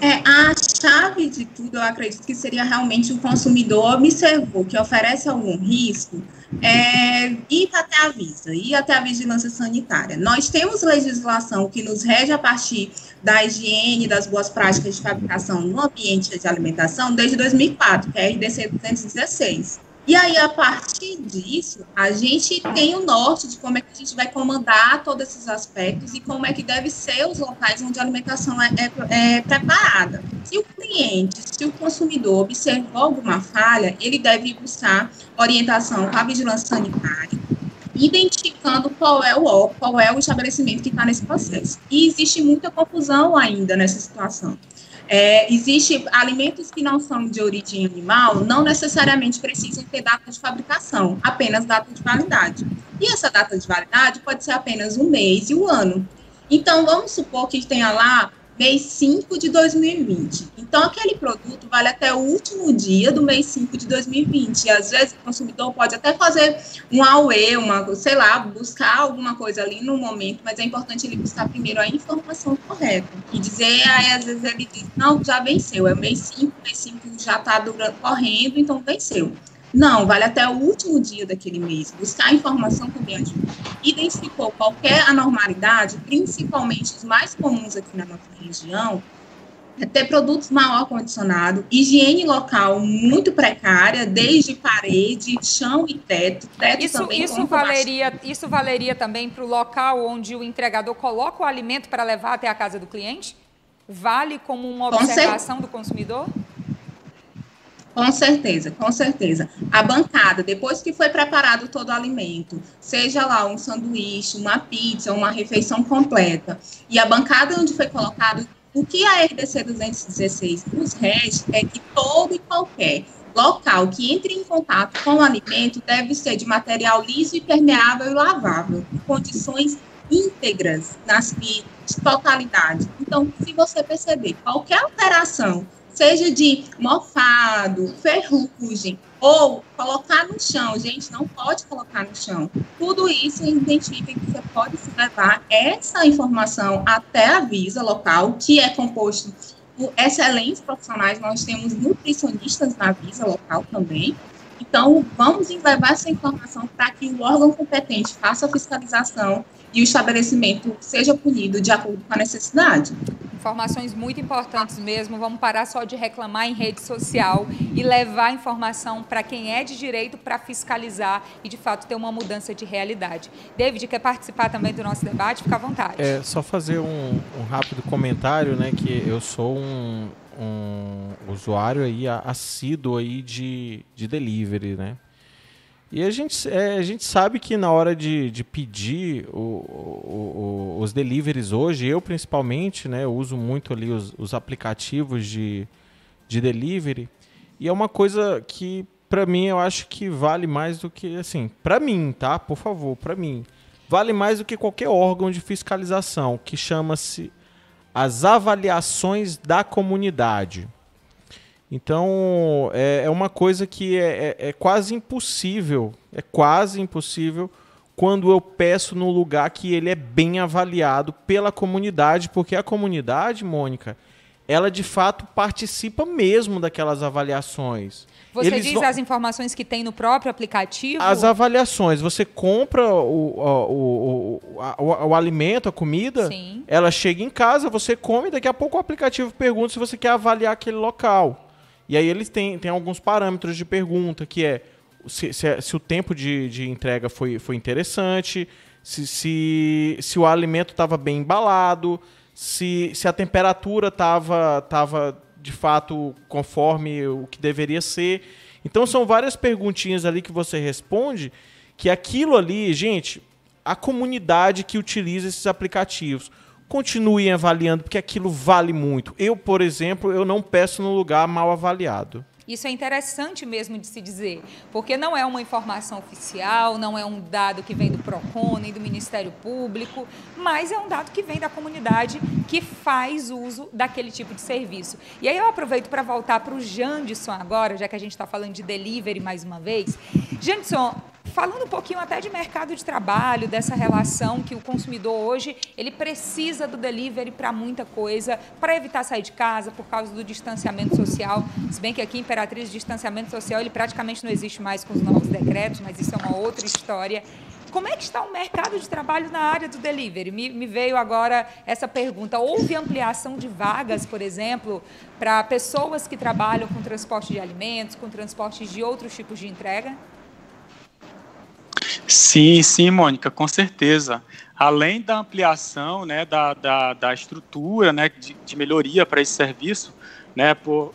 É, a chave de tudo, eu acredito que seria realmente o consumidor observou que oferece algum risco, é, ir até a Visa, ir até a vigilância sanitária. Nós temos legislação que nos rege a partir da higiene, das boas práticas de fabricação no ambiente de alimentação desde 2004, que é a RDC 216. E aí, a partir disso, a gente tem o norte de como é que a gente vai comandar todos esses aspectos e como é que deve ser os locais onde a alimentação é, é, é preparada. Se o cliente, se o consumidor observou alguma falha, ele deve buscar orientação com a vigilância sanitária, identificando qual é o qual é o estabelecimento que está nesse processo. E existe muita confusão ainda nessa situação. É, existe alimentos que não são de origem animal, não necessariamente precisam ter data de fabricação, apenas data de validade. E essa data de validade pode ser apenas um mês e um ano. Então, vamos supor que tenha lá mês 5 de 2020. Então, aquele produto vale até o último dia do mês 5 de 2020. E, às vezes, o consumidor pode até fazer um AUE, uma, sei lá, buscar alguma coisa ali no momento, mas é importante ele buscar primeiro a informação correta. E dizer, aí, às vezes, ele diz, não, já venceu, é mês 5, mês 5 já está correndo, então venceu. Não, vale até o último dia daquele mês. Buscar informação também ajuda. Identificou qualquer anormalidade, principalmente os mais comuns aqui na nossa região, é ter produtos mal acondicionados, higiene local muito precária, desde parede, chão e teto. teto isso, também isso valeria, isso valeria também para o local onde o entregador coloca o alimento para levar até a casa do cliente? Vale como uma observação do consumidor? Com certeza, com certeza. A bancada, depois que foi preparado todo o alimento, seja lá um sanduíche, uma pizza, uma refeição completa, e a bancada onde foi colocado, o que a RDC 216 nos rege é que todo e qualquer local que entre em contato com o alimento deve ser de material liso e permeável e lavável, em condições íntegras, nas de totalidade. Então, se você perceber qualquer alteração seja de mofado, ferrugem, ou colocar no chão. Gente, não pode colocar no chão. Tudo isso identifica que você pode se levar essa informação até a Visa local, que é composto por excelentes profissionais. Nós temos nutricionistas na Visa local também. Então, vamos levar essa informação para que o órgão competente faça a fiscalização e o estabelecimento seja punido de acordo com a necessidade. Informações muito importantes mesmo. Vamos parar só de reclamar em rede social e levar informação para quem é de direito para fiscalizar e, de fato, ter uma mudança de realidade. David, quer participar também do nosso debate? Fica à vontade. É, só fazer um, um rápido comentário, né? Que eu sou um, um usuário aí assíduo aí de, de delivery, né? E a gente, é, a gente sabe que na hora de, de pedir o, o, o, os deliveries hoje, eu principalmente, né, eu uso muito ali os, os aplicativos de, de delivery. E é uma coisa que, para mim, eu acho que vale mais do que, assim, para mim, tá? Por favor, para mim. Vale mais do que qualquer órgão de fiscalização, que chama-se as avaliações da comunidade. Então, é, é uma coisa que é, é, é, quase impossível, é quase impossível quando eu peço no lugar que ele é bem avaliado pela comunidade, porque a comunidade, Mônica, ela de fato participa mesmo daquelas avaliações. Você Eles diz vão... as informações que tem no próprio aplicativo? As avaliações. Você compra o, o, o, o, o alimento, a comida, Sim. ela chega em casa, você come, daqui a pouco o aplicativo pergunta se você quer avaliar aquele local. E aí eles têm, têm alguns parâmetros de pergunta, que é se, se, se o tempo de, de entrega foi, foi interessante, se, se, se o alimento estava bem embalado, se, se a temperatura estava tava, de fato conforme o que deveria ser. Então são várias perguntinhas ali que você responde, que aquilo ali, gente, a comunidade que utiliza esses aplicativos continuem avaliando, porque aquilo vale muito. Eu, por exemplo, eu não peço no lugar mal avaliado. Isso é interessante mesmo de se dizer, porque não é uma informação oficial, não é um dado que vem do PROCON nem do Ministério Público, mas é um dado que vem da comunidade que faz uso daquele tipo de serviço. E aí eu aproveito para voltar para o Jandson agora, já que a gente está falando de delivery mais uma vez. Jandson, falando um pouquinho até de mercado de trabalho, dessa relação que o consumidor hoje, ele precisa do delivery para muita coisa, para evitar sair de casa por causa do distanciamento social, se bem que aqui em Imperatriz o distanciamento social ele praticamente não existe mais com os novos decretos, mas isso é uma outra história. Como é que está o mercado de trabalho na área do delivery? Me, me veio agora essa pergunta. Houve ampliação de vagas, por exemplo, para pessoas que trabalham com transporte de alimentos, com transporte de outros tipos de entrega? Sim, sim, Mônica, com certeza. Além da ampliação né, da, da, da estrutura né, de, de melhoria para esse serviço, né, por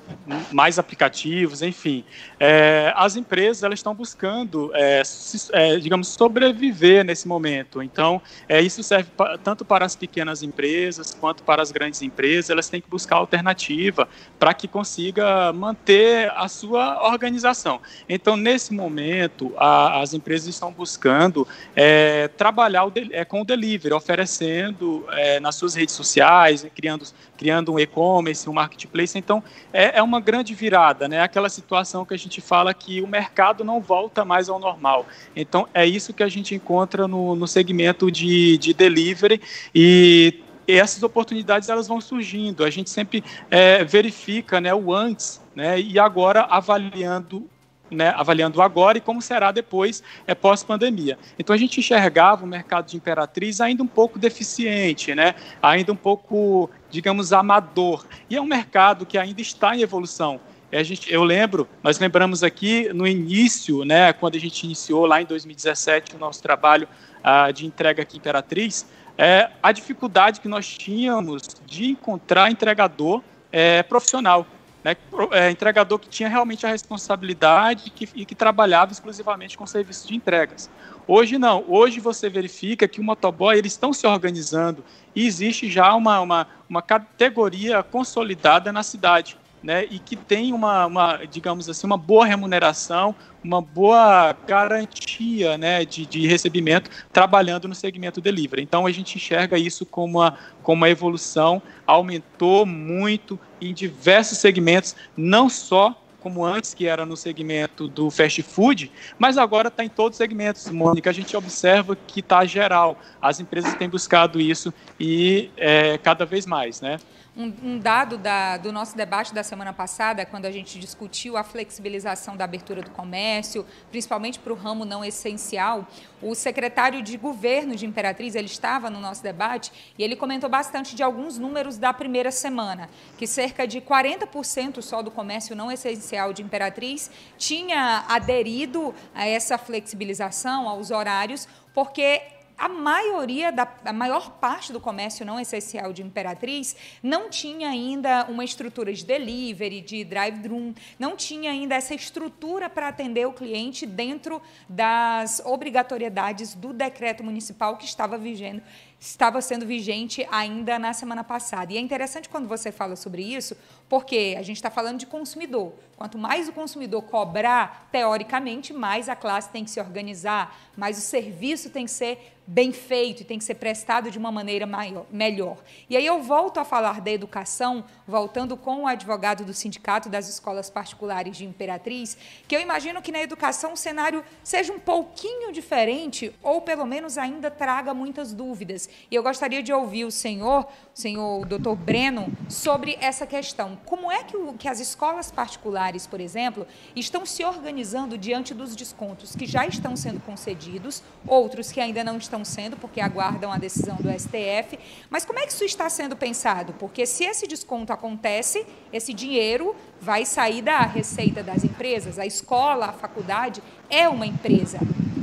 mais aplicativos, enfim. É, as empresas elas estão buscando, é, se, é, digamos, sobreviver nesse momento. Então, é, isso serve pra, tanto para as pequenas empresas quanto para as grandes empresas. Elas têm que buscar alternativa para que consiga manter a sua organização. Então, nesse momento, a, as empresas estão buscando é, trabalhar o de, é, com o delivery, oferecendo nas suas redes sociais, criando, criando um e-commerce, um marketplace. Então, é, é uma grande virada, né? Aquela situação que a gente fala que o mercado não volta mais ao normal. Então, é isso que a gente encontra no, no segmento de, de delivery e e essas oportunidades elas vão surgindo. A gente sempre é, verifica né, o antes né, e agora avaliando né, avaliando agora e como será depois é, pós-pandemia. Então a gente enxergava o mercado de Imperatriz ainda um pouco deficiente, né, ainda um pouco, digamos, amador. E é um mercado que ainda está em evolução. Gente, eu lembro, nós lembramos aqui no início, né, quando a gente iniciou lá em 2017 o nosso trabalho ah, de entrega aqui Imperatriz, é, a dificuldade que nós tínhamos de encontrar entregador é, profissional né, é, entregador que tinha realmente a responsabilidade que, e que trabalhava exclusivamente com serviços de entregas. Hoje não, hoje você verifica que o motoboy eles estão se organizando e existe já uma, uma, uma categoria consolidada na cidade né, e que tem uma, uma, digamos assim, uma boa remuneração, uma boa garantia né, de, de recebimento trabalhando no segmento delivery. Então a gente enxerga isso como uma, como uma evolução, aumentou muito em diversos segmentos, não só como antes, que era no segmento do fast food, mas agora está em todos os segmentos, Mônica. A gente observa que está geral. As empresas têm buscado isso e é, cada vez mais, né? Um, um dado da, do nosso debate da semana passada, quando a gente discutiu a flexibilização da abertura do comércio, principalmente para o ramo não essencial, o secretário de governo de Imperatriz, ele estava no nosso debate e ele comentou bastante de alguns números da primeira semana, que cerca de 40% só do comércio não essencial de Imperatriz tinha aderido a essa flexibilização, aos horários, porque a maioria, da, a maior parte do comércio não essencial de Imperatriz não tinha ainda uma estrutura de delivery, de drive-thru, não tinha ainda essa estrutura para atender o cliente dentro das obrigatoriedades do decreto municipal que estava vigendo estava sendo vigente ainda na semana passada. E é interessante quando você fala sobre isso, porque a gente está falando de consumidor. Quanto mais o consumidor cobrar, teoricamente, mais a classe tem que se organizar, mais o serviço tem que ser bem feito e tem que ser prestado de uma maneira maior, melhor. E aí eu volto a falar da educação, voltando com o advogado do Sindicato das Escolas Particulares de Imperatriz, que eu imagino que na educação o cenário seja um pouquinho diferente, ou pelo menos ainda traga muitas dúvidas. E eu gostaria de ouvir o senhor, o senhor doutor Breno, sobre essa questão. Como é que, o, que as escolas particulares, por exemplo, estão se organizando diante dos descontos que já estão sendo concedidos, outros que ainda não estão sendo, porque aguardam a decisão do STF. Mas como é que isso está sendo pensado? Porque se esse desconto acontece, esse dinheiro vai sair da receita das empresas. A escola, a faculdade é uma empresa.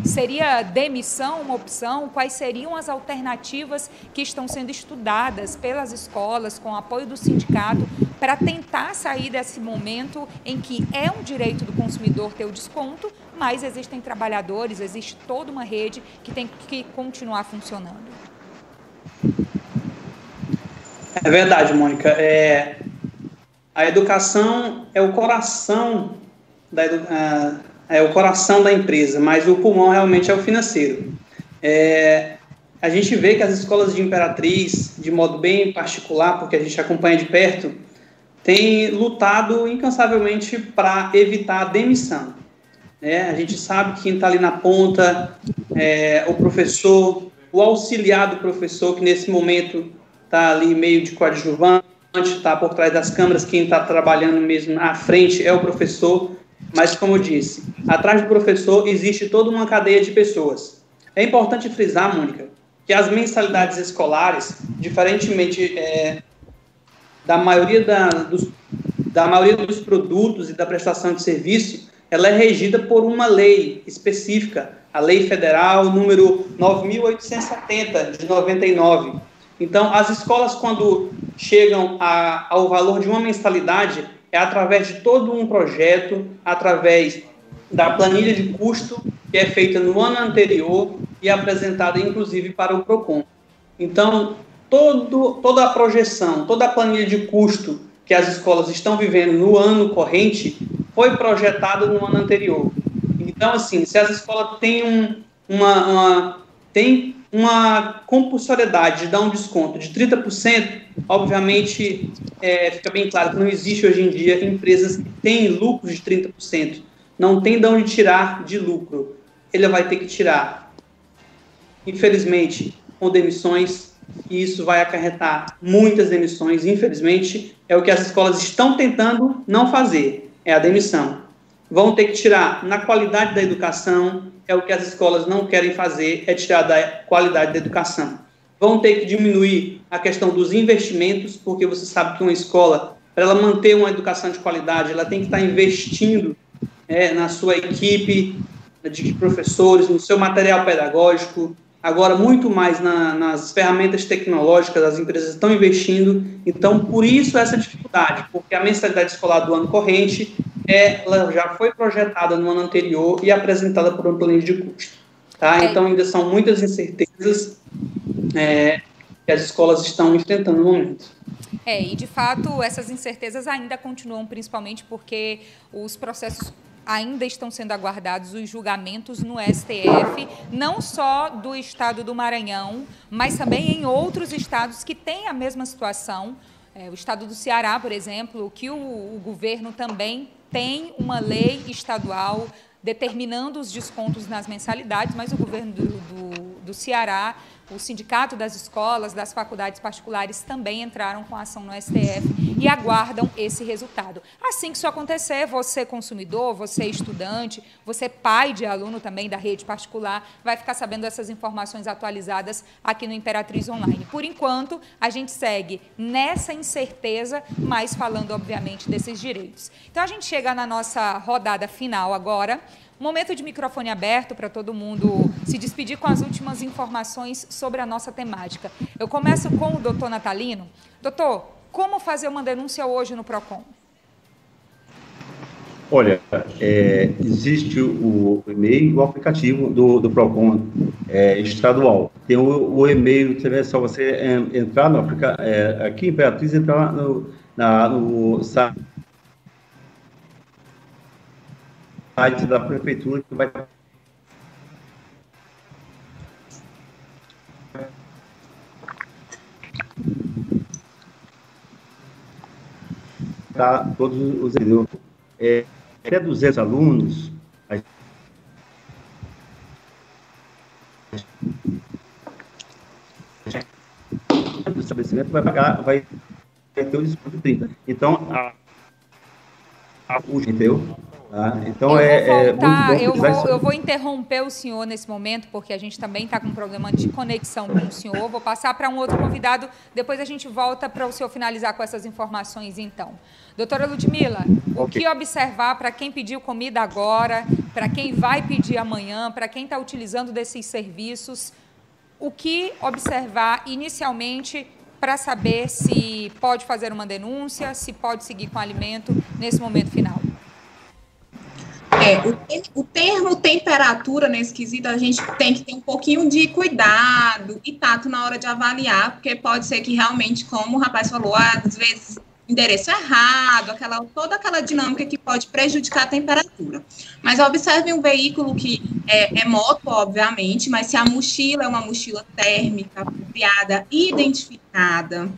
Seria demissão uma opção? Quais seriam as alternativas que estão sendo estudadas pelas escolas, com apoio do sindicato, para tentar sair desse momento em que é um direito do consumidor ter o desconto, mas existem trabalhadores, existe toda uma rede que tem que continuar funcionando. É verdade, Mônica. É, a educação é o coração da é o coração da empresa, mas o pulmão realmente é o financeiro. É, a gente vê que as escolas de Imperatriz, de modo bem particular, porque a gente acompanha de perto, têm lutado incansavelmente para evitar a demissão. É, a gente sabe que quem está ali na ponta é o professor, o auxiliar do professor, que nesse momento está ali meio de coadjuvante, está por trás das câmeras, quem está trabalhando mesmo na frente é o professor. Mas, como eu disse, atrás do professor existe toda uma cadeia de pessoas. É importante frisar, Mônica, que as mensalidades escolares, diferentemente é, da, maioria da, dos, da maioria dos produtos e da prestação de serviço, ela é regida por uma lei específica, a Lei Federal número 9.870, de 99. Então, as escolas, quando chegam a, ao valor de uma mensalidade é através de todo um projeto, através da planilha de custo que é feita no ano anterior e apresentada inclusive para o Procon. Então, todo, toda a projeção, toda a planilha de custo que as escolas estão vivendo no ano corrente foi projetada no ano anterior. Então, assim, se as escolas têm um, uma, uma, tem uma compulsoriedade de dar um desconto de 30%, obviamente é, fica bem claro que não existe hoje em dia empresas que têm lucros de 30%. Não tem de onde tirar de lucro. Ele vai ter que tirar. Infelizmente, com demissões, e isso vai acarretar muitas demissões, infelizmente, é o que as escolas estão tentando não fazer, é a demissão. Vão ter que tirar na qualidade da educação, é o que as escolas não querem fazer, é tirar da qualidade da educação. Vão ter que diminuir a questão dos investimentos, porque você sabe que uma escola, para ela manter uma educação de qualidade, ela tem que estar investindo é, na sua equipe de professores, no seu material pedagógico, agora muito mais na, nas ferramentas tecnológicas, as empresas estão investindo, então por isso essa dificuldade, porque a mensalidade escolar do ano corrente ela já foi projetada no ano anterior e apresentada por um plano de custo. Tá? É. Então ainda são muitas incertezas é, que as escolas estão enfrentando no momento. É, e de fato essas incertezas ainda continuam, principalmente porque os processos ainda estão sendo aguardados os julgamentos no STF, não só do estado do Maranhão, mas também em outros estados que têm a mesma situação. É, o estado do Ceará, por exemplo, que o, o governo também tem uma lei estadual determinando os descontos nas mensalidades, mas o governo do, do, do Ceará o Sindicato das Escolas, das Faculdades Particulares também entraram com ação no STF e aguardam esse resultado. Assim que isso acontecer, você consumidor, você estudante, você pai de aluno também da rede particular, vai ficar sabendo essas informações atualizadas aqui no Imperatriz Online. Por enquanto, a gente segue nessa incerteza, mas falando, obviamente, desses direitos. Então, a gente chega na nossa rodada final agora. Momento de microfone aberto para todo mundo se despedir com as últimas informações sobre a nossa temática. Eu começo com o doutor Natalino. Doutor, como fazer uma denúncia hoje no PROCON? Olha, é, existe o, e-mail e o aplicativo do, do PROCON é, estadual. Tem o, o e-mail, é só você é, entrar no é, aqui em Imperatriz, entrar no, na, no site site da prefeitura que vai tá todos os é, até 200 alunos o estabelecimento vai pagar vai ter o desconto de 30 então a, a, entendeu? Tá? Então eu é, vou voltar, é eu, vou, eu vou interromper o senhor nesse momento, porque a gente também está com um problema de conexão com o senhor. Vou passar para um outro convidado, depois a gente volta para o senhor finalizar com essas informações, então. Doutora Ludmila, okay. o que observar para quem pediu comida agora, para quem vai pedir amanhã, para quem está utilizando desses serviços, o que observar inicialmente para saber se pode fazer uma denúncia, se pode seguir com o alimento nesse momento final? É, o, o, termo temperatura nesse quesito, a gente tem que ter um pouquinho de cuidado e tato na hora de avaliar, porque pode ser que realmente, como o rapaz falou, às vezes endereço errado, aquela, toda aquela dinâmica que pode prejudicar a temperatura. Mas observe um veículo que é, é moto, obviamente, mas se a mochila é uma mochila térmica apropriada, identificada,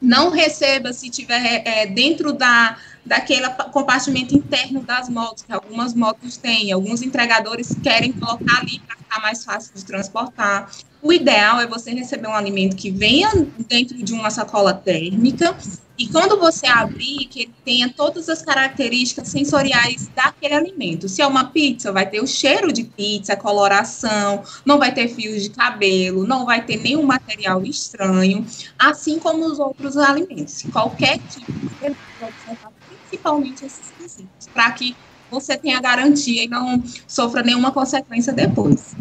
não receba se tiver é, dentro da daquele compartimento interno das motos, que algumas motos têm, alguns entregadores querem colocar ali para ficar mais fácil de transportar. O ideal é você receber um alimento que venha dentro de uma sacola térmica e quando você abrir, que ele tenha todas as características sensoriais daquele alimento. Se é uma pizza, vai ter o cheiro de pizza, a coloração, não vai ter fios de cabelo, não vai ter nenhum material estranho, assim como os outros alimentos. Qualquer tipo de alimento principalmente esses quesitos, para que você tenha garantia e não sofra nenhuma consequência depois.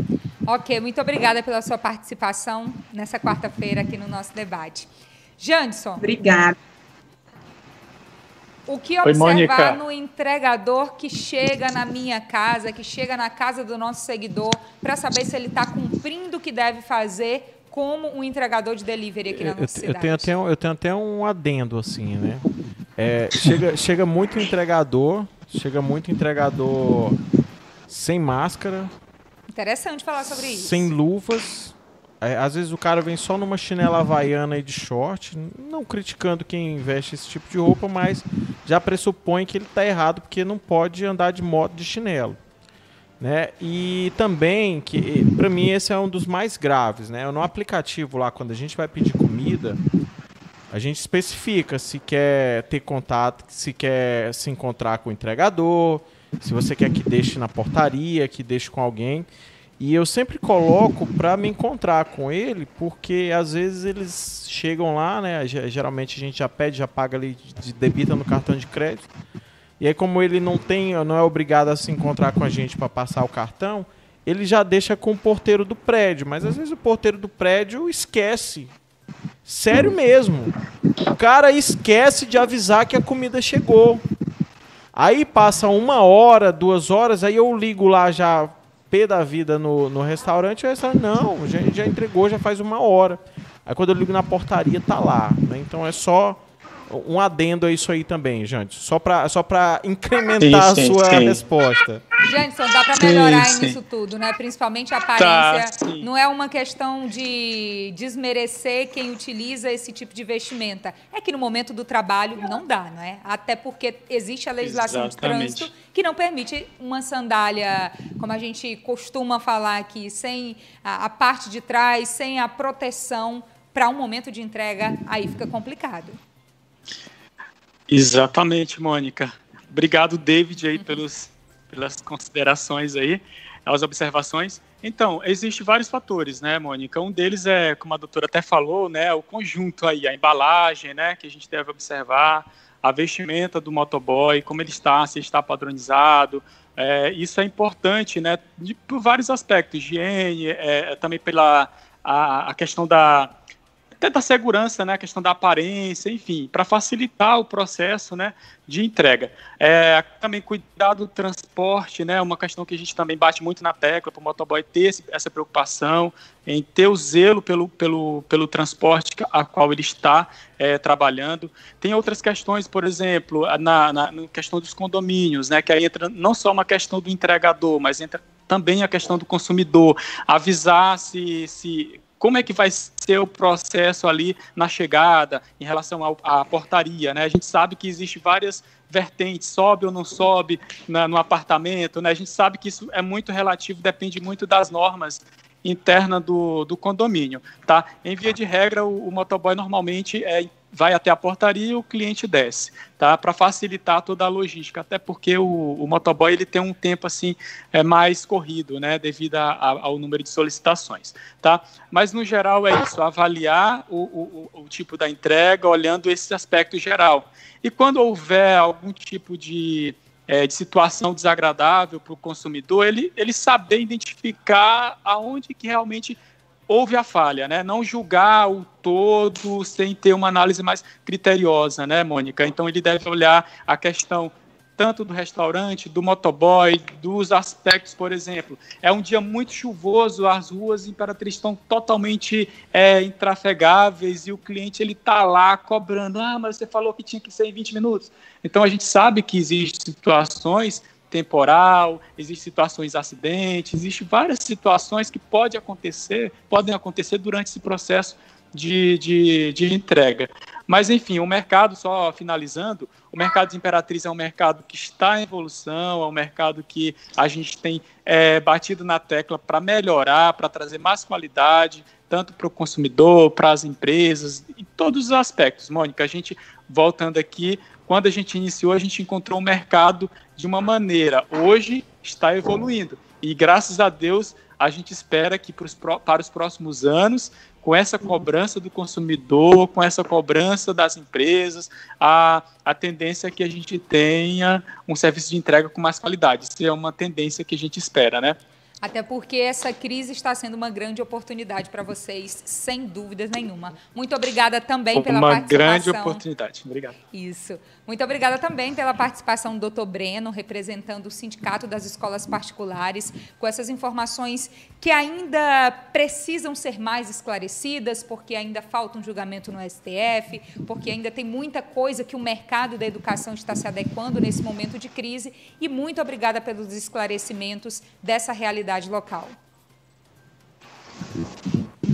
Ok, muito obrigada pela sua participação nessa quarta-feira aqui no nosso debate. Jandson. Obrigada. O que observar Oi, no entregador que chega na minha casa, que chega na casa do nosso seguidor, para saber se ele está cumprindo o que deve fazer como um entregador de delivery aqui na nossa eu, cidade? Eu tenho, até eu tenho até um adendo, assim, né? É, chega, chega muito entregador, chega muito entregador sem máscara. Interessante falar sobre isso. Sem luvas, é, às vezes o cara vem só numa chinela havaiana e de short, não criticando quem veste esse tipo de roupa, mas já pressupõe que ele está errado porque não pode andar de moto de chinelo. Né? E também, que para mim esse é um dos mais graves. Né? No aplicativo lá, quando a gente vai pedir comida, a gente especifica se quer ter contato, se quer se encontrar com o entregador, se você quer que deixe na portaria, que deixe com alguém. E eu sempre coloco para me encontrar com ele, porque às vezes eles chegam lá, né? Geralmente a gente já pede, já paga ali, de debita no cartão de crédito. E aí como ele não tem, não é obrigado a se encontrar com a gente para passar o cartão, ele já deixa com o porteiro do prédio, mas às vezes o porteiro do prédio esquece. Sério mesmo. O cara esquece de avisar que a comida chegou. Aí passa uma hora, duas horas, aí eu ligo lá já pé da vida no, no restaurante, o restaurante, não, já, já entregou, já faz uma hora. Aí quando eu ligo na portaria, tá lá. Né? Então é só um adendo a isso aí também, gente. Só para só incrementar sim, sim, a sua sim. resposta. Janson, dá para melhorar sim, nisso tudo, né? Principalmente a tá, aparência. Tá, não é uma questão de desmerecer quem utiliza esse tipo de vestimenta. É que no momento do trabalho não dá, não é? Até porque existe a legislação Exatamente. de trânsito que não permite uma sandália, como a gente costuma falar aqui, sem a, a parte de trás, sem a proteção para um momento de entrega, aí fica complicado. Exatamente, Mônica. Obrigado, David, aí, pelos, pelas considerações aí, as observações. Então, existem vários fatores, né, Mônica? Um deles é, como a doutora até falou, né, o conjunto aí, a embalagem, né, que a gente deve observar, a vestimenta do motoboy, como ele está, se está padronizado. É, isso é importante, né, de, por vários aspectos, higiene, é, também pela a, a questão da até da segurança, né, a questão da aparência, enfim, para facilitar o processo, né, de entrega. É, também cuidar do transporte, né, uma questão que a gente também bate muito na tecla para o motoboy ter esse, essa preocupação em ter o zelo pelo, pelo, pelo transporte a qual ele está é, trabalhando. Tem outras questões, por exemplo, na, na, na questão dos condomínios, né, que aí entra não só uma questão do entregador, mas entra também a questão do consumidor, avisar se, se como é que vai ser o processo ali na chegada em relação ao, à portaria, né? A gente sabe que existe várias vertentes, sobe ou não sobe na, no apartamento, né? A gente sabe que isso é muito relativo, depende muito das normas internas do, do condomínio, tá? Em via de regra, o, o motoboy normalmente é vai até a portaria e o cliente desce, tá? Para facilitar toda a logística, até porque o, o, motoboy ele tem um tempo assim é mais corrido, né? Devido a, a, ao número de solicitações, tá? Mas no geral é isso, avaliar o, o, o tipo da entrega, olhando esse aspecto geral. E quando houver algum tipo de é, de situação desagradável para o consumidor, ele, ele saber identificar aonde que realmente houve a falha, né? Não julgar o todo sem ter uma análise mais criteriosa, né, Mônica? Então ele deve olhar a questão tanto do restaurante, do motoboy, dos aspectos, por exemplo. É um dia muito chuvoso, as ruas Imperatriz estão totalmente é, intrafegáveis e o cliente ele está lá cobrando. Ah, mas você falou que tinha que ser em 20 minutos. Então a gente sabe que existem situações temporal, existem situações de acidente, existem várias situações que pode acontecer, podem acontecer durante esse processo de, de, de, entrega. Mas, enfim, o mercado, só finalizando, o mercado de Imperatriz é um mercado que está em evolução, é um mercado que a gente tem é, batido na tecla para melhorar, para trazer mais qualidade, tanto para o consumidor, para as empresas, em todos os aspectos. Mônica, a gente, voltando aqui, quando a gente iniciou, a gente encontrou o mercado de uma maneira. Hoje está evoluindo. E graças a Deus, a gente espera que para os próximos anos, com essa cobrança do consumidor, com essa cobrança das empresas, a, a tendência é que a gente tenha um serviço de entrega com mais qualidade. Isso é uma tendência que a gente espera, né? Até porque essa crise está sendo uma grande oportunidade para vocês, sem dúvidas nenhuma. Muito obrigada também pela uma participação. Uma grande oportunidade. Obrigado. Isso. Muito obrigada também pela participação do Dr. Breno, representando o Sindicato das Escolas Particulares, com essas informações que ainda precisam ser mais esclarecidas, porque ainda falta um julgamento no STF, porque ainda tem muita coisa que o mercado da educação está se adequando nesse momento de crise. E muito obrigada pelos esclarecimentos dessa realidade local.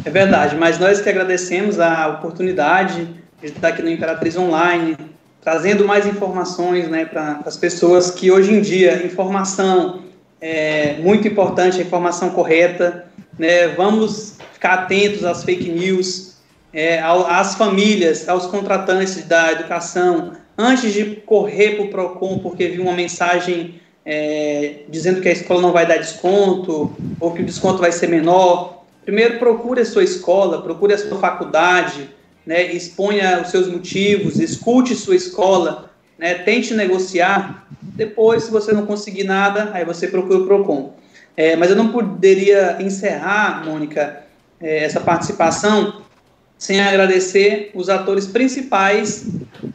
É verdade, mas nós que agradecemos a oportunidade de estar aqui no Imperatriz Online, trazendo mais informações né, para as pessoas que hoje em dia informação é muito importante, a informação correta. Né? Vamos ficar atentos às fake news, é, às famílias, aos contratantes da educação, antes de correr para o PROCON porque viu uma mensagem é, dizendo que a escola não vai dar desconto ou que o desconto vai ser menor. Primeiro, procure a sua escola, procure a sua faculdade, né, exponha os seus motivos, escute sua escola, né, tente negociar. Depois, se você não conseguir nada, aí você procura o PROCON. É, mas eu não poderia encerrar, Mônica, é, essa participação sem agradecer os atores principais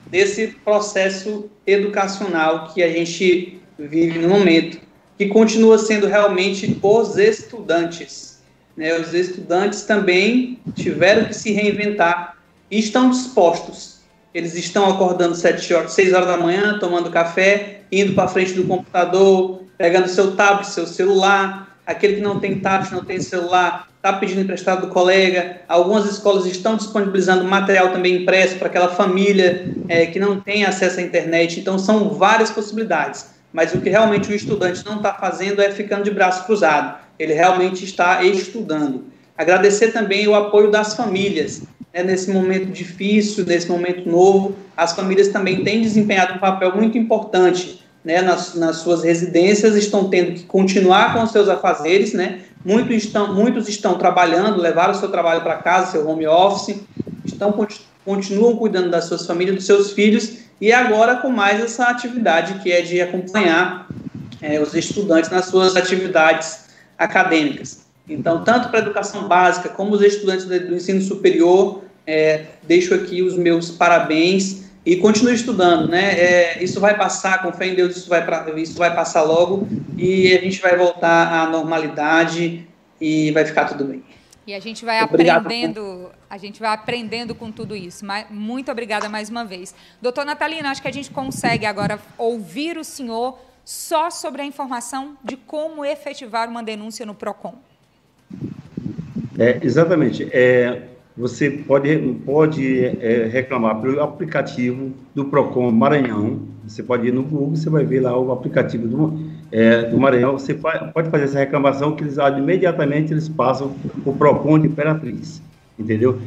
desse processo educacional que a gente vive no momento, que continua sendo realmente os estudantes. Né? Os estudantes também tiveram que se reinventar e estão dispostos. Eles estão acordando sete horas, seis horas da manhã, tomando café, indo para frente do computador, pegando seu tablet, seu celular. Aquele que não tem tablet, não tem celular, está pedindo emprestado do colega. Algumas escolas estão disponibilizando material também impresso para aquela família é, que não tem acesso à internet. Então, são várias possibilidades. Mas o que realmente o estudante não está fazendo é ficando de braço cruzado. Ele realmente está estudando. Agradecer também o apoio das famílias né, nesse momento difícil, nesse momento novo, as famílias também têm desempenhado um papel muito importante né, nas, nas suas residências, estão tendo que continuar com os seus afazeres, né, muitos, estão, muitos estão trabalhando, levaram o seu trabalho para casa, seu home office, estão, continuam cuidando das suas famílias, dos seus filhos, e agora com mais essa atividade que é de acompanhar é, os estudantes nas suas atividades acadêmicas. Então, tanto para a educação básica como os estudantes do ensino superior, é, deixo aqui os meus parabéns e continue estudando, né? É, isso vai passar, com fé em Deus, isso vai, pra, isso vai passar logo e a gente vai voltar à normalidade e vai ficar tudo bem. E a gente vai Obrigado. aprendendo, a gente vai aprendendo com tudo isso. Muito obrigada mais uma vez. Doutor Natalina, acho que a gente consegue agora ouvir o senhor só sobre a informação de como efetivar uma denúncia no PROCON. É, exatamente. É, você pode, pode é, reclamar pelo aplicativo do PROCON Maranhão. Você pode ir no Google, você vai ver lá o aplicativo do, é, do Maranhão. Você pode fazer essa reclamação que eles imediatamente eles passam o PROCON de Imperatriz, entendeu?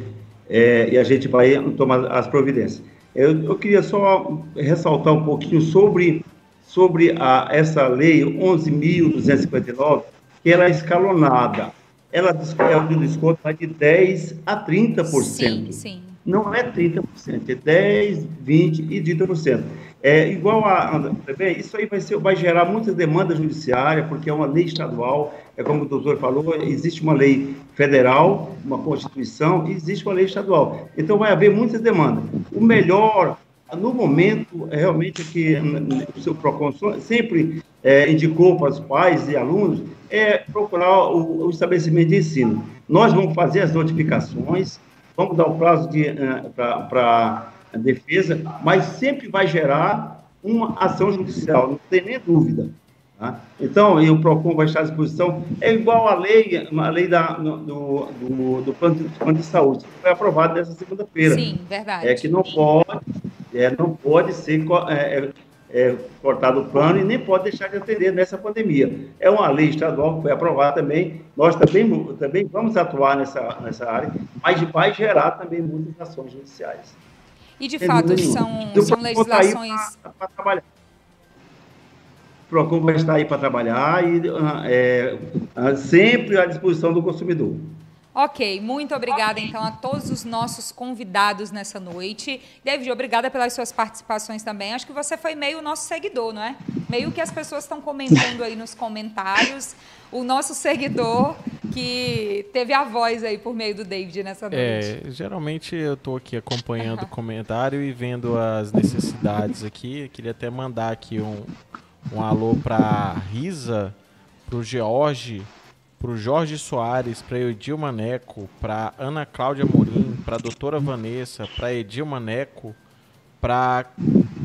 É, e a gente vai tomar as providências. Eu, eu queria só ressaltar um pouquinho sobre, sobre a, essa lei 11.259, que ela é escalonada ela é o desconto vai de 10% a 30%. Sim, sim. Não é 30%, é 10%, 20% e 30%. É igual a. Isso aí vai, ser, vai gerar muitas demandas judiciárias, porque é uma lei estadual, é como o doutor falou, existe uma lei federal, uma Constituição, e existe uma lei estadual. Então vai haver muitas demandas. O melhor, no momento, é realmente que o seu PROCON sempre é, indicou para os pais e alunos é procurar o, o, estabelecimento de ensino. Nós vamos fazer as notificações, vamos dar o prazo para a defesa, mas sempre vai gerar uma ação judicial, não tem nem dúvida. Tá? Então, e o PROCON vai estar à disposição, é igual a lei, a lei da, do, do, do plano, de, plano de saúde, que foi aprovado nessa segunda-feira. Sim, verdade. É que não pode, é, não pode ser é, é é, cortado o plano e nem pode deixar de atender nessa pandemia. É uma lei estadual que foi aprovada também, nós também, também vamos atuar nessa, nessa área, mas vai gerar também muitas ações judiciais. E, de fato, são, são legislações... Para trabalhar. O PROCON vai estar aí para trabalhar e é, sempre à disposição do consumidor. Ok, muito obrigada então a todos os nossos convidados nessa noite. David, obrigada pelas suas participações também. Acho que você foi meio nosso seguidor, não é? Meio que as pessoas estão comentando aí nos comentários. O nosso seguidor que teve a voz aí por meio do David nessa noite. É, geralmente eu estou aqui acompanhando o comentário e vendo as necessidades aqui. queria até mandar aqui um, um alô para Risa, para o George pro Jorge Soares, para Edil Maneco, para Ana Cláudia Morim, para doutora Vanessa, para Edil Maneco, para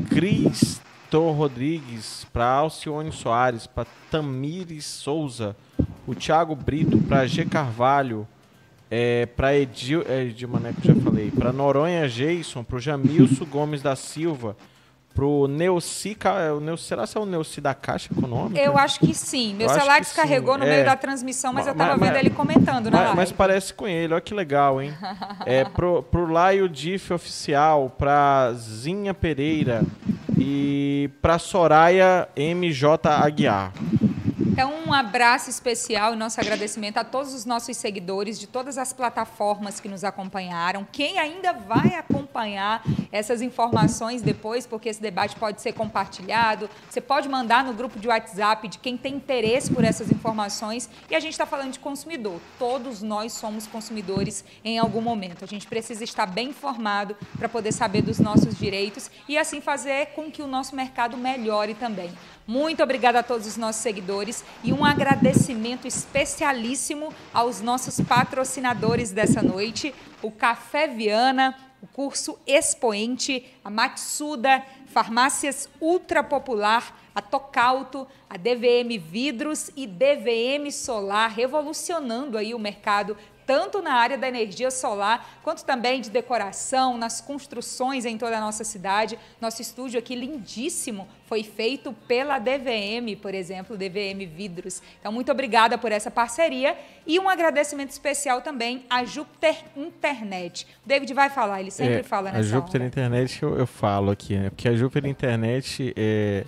Cristo Rodrigues, para Alcione Soares, para Tamires Souza, o Thiago Brito, para G Carvalho, é, para Edil, é, Edil Maneco já falei, para Noronha Jason, para o Jamilson Gomes da Silva, pro Neuci, é será que é o Neuci da Caixa Econômica? Eu acho que sim. Meu eu celular descarregou no meio é. da transmissão, mas, mas eu estava vendo ele comentando na mas. Mas parece com ele, olha que legal, hein? é, pro, pro Laio Diff Oficial, pra Zinha Pereira e pra Soraya MJ Aguiar. Então, um abraço especial e nosso agradecimento a todos os nossos seguidores de todas as plataformas que nos acompanharam. Quem ainda vai acompanhar essas informações depois, porque esse debate pode ser compartilhado, você pode mandar no grupo de WhatsApp de quem tem interesse por essas informações. E a gente está falando de consumidor. Todos nós somos consumidores em algum momento. A gente precisa estar bem informado para poder saber dos nossos direitos e assim fazer com que o nosso mercado melhore também. Muito obrigada a todos os nossos seguidores e um agradecimento especialíssimo aos nossos patrocinadores dessa noite, o Café Viana, o curso Expoente, a Matsuda, Farmácias Ultra Popular, a Tocauto, a DVM Vidros e DVM Solar, revolucionando aí o mercado tanto na área da energia solar, quanto também de decoração, nas construções em toda a nossa cidade. Nosso estúdio aqui lindíssimo foi feito pela DVM, por exemplo, DVM Vidros. Então, muito obrigada por essa parceria e um agradecimento especial também à Júpiter Internet. O David vai falar, ele sempre é, fala nessa A Júpiter onda. Internet eu, eu, falo aqui, né? Porque a Júpiter Internet é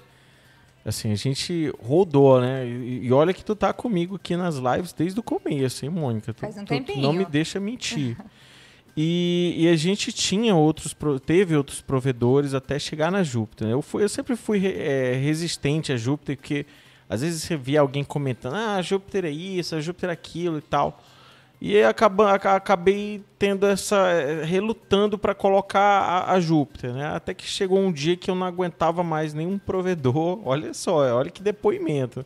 Assim, a gente rodou, né? E, e, olha que tu tá comigo aqui nas lives desde o começo, hein, Mônica? Tu, Faz um tu, tempinho. Tu não me deixa mentir. (laughs) e, e, a gente tinha outros, teve outros provedores até chegar na Júpiter. Né? Eu, fui, eu sempre fui é, resistente a Júpiter, porque às vezes você via alguém comentando, ah, Júpiter é isso, a Júpiter é aquilo e tal. E acaba, acabei tendo essa. Eh, relutando para colocar a, a, Júpiter, né? Até que chegou um dia que eu não aguentava mais nenhum provedor. Olha só, olha que depoimento.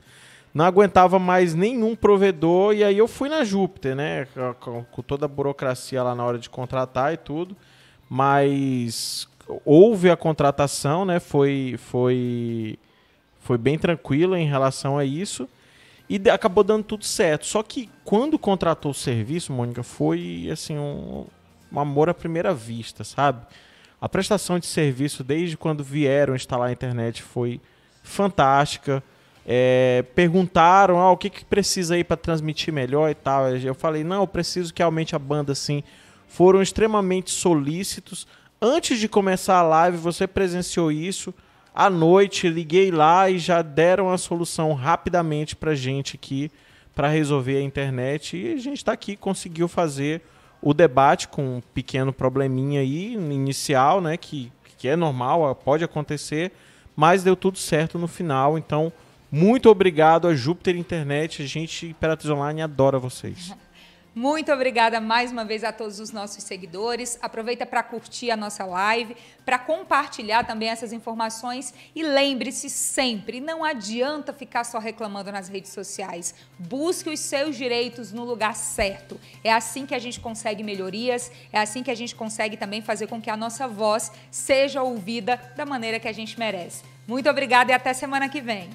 Não aguentava mais nenhum provedor e aí eu fui na Júpiter, né? Com, toda a burocracia lá na hora de contratar e tudo. Mas houve a contratação, né? Foi, foi, foi bem tranquilo em relação a isso. E acabou dando tudo certo. Só que quando contratou o serviço, Mônica, foi assim um, um amor à primeira vista, sabe? A prestação de serviço desde quando vieram instalar a internet foi fantástica. É, perguntaram ah, o que, que precisa aí para transmitir melhor e tal. Eu falei, não, eu preciso que aumente a banda assim. Foram extremamente solícitos. Antes de começar a live, você presenciou isso à noite, liguei lá e já deram a solução rapidamente para gente aqui para resolver a internet. E a gente está aqui, conseguiu fazer o debate com um pequeno probleminha aí inicial, né? Que, que é normal, pode acontecer, mas deu tudo certo no final. Então, muito obrigado a Júpiter Internet. A gente, Imperatriz Online, adora vocês. (laughs) Muito obrigada mais uma vez a todos os nossos seguidores. Aproveita para curtir a nossa live, para compartilhar também essas informações e lembre-se sempre, não adianta ficar só reclamando nas redes sociais. Busque os seus direitos no lugar certo. É assim que a gente consegue melhorias, é assim que a gente consegue também fazer com que a nossa voz seja ouvida da maneira que a gente merece. Muito obrigada e até semana que vem.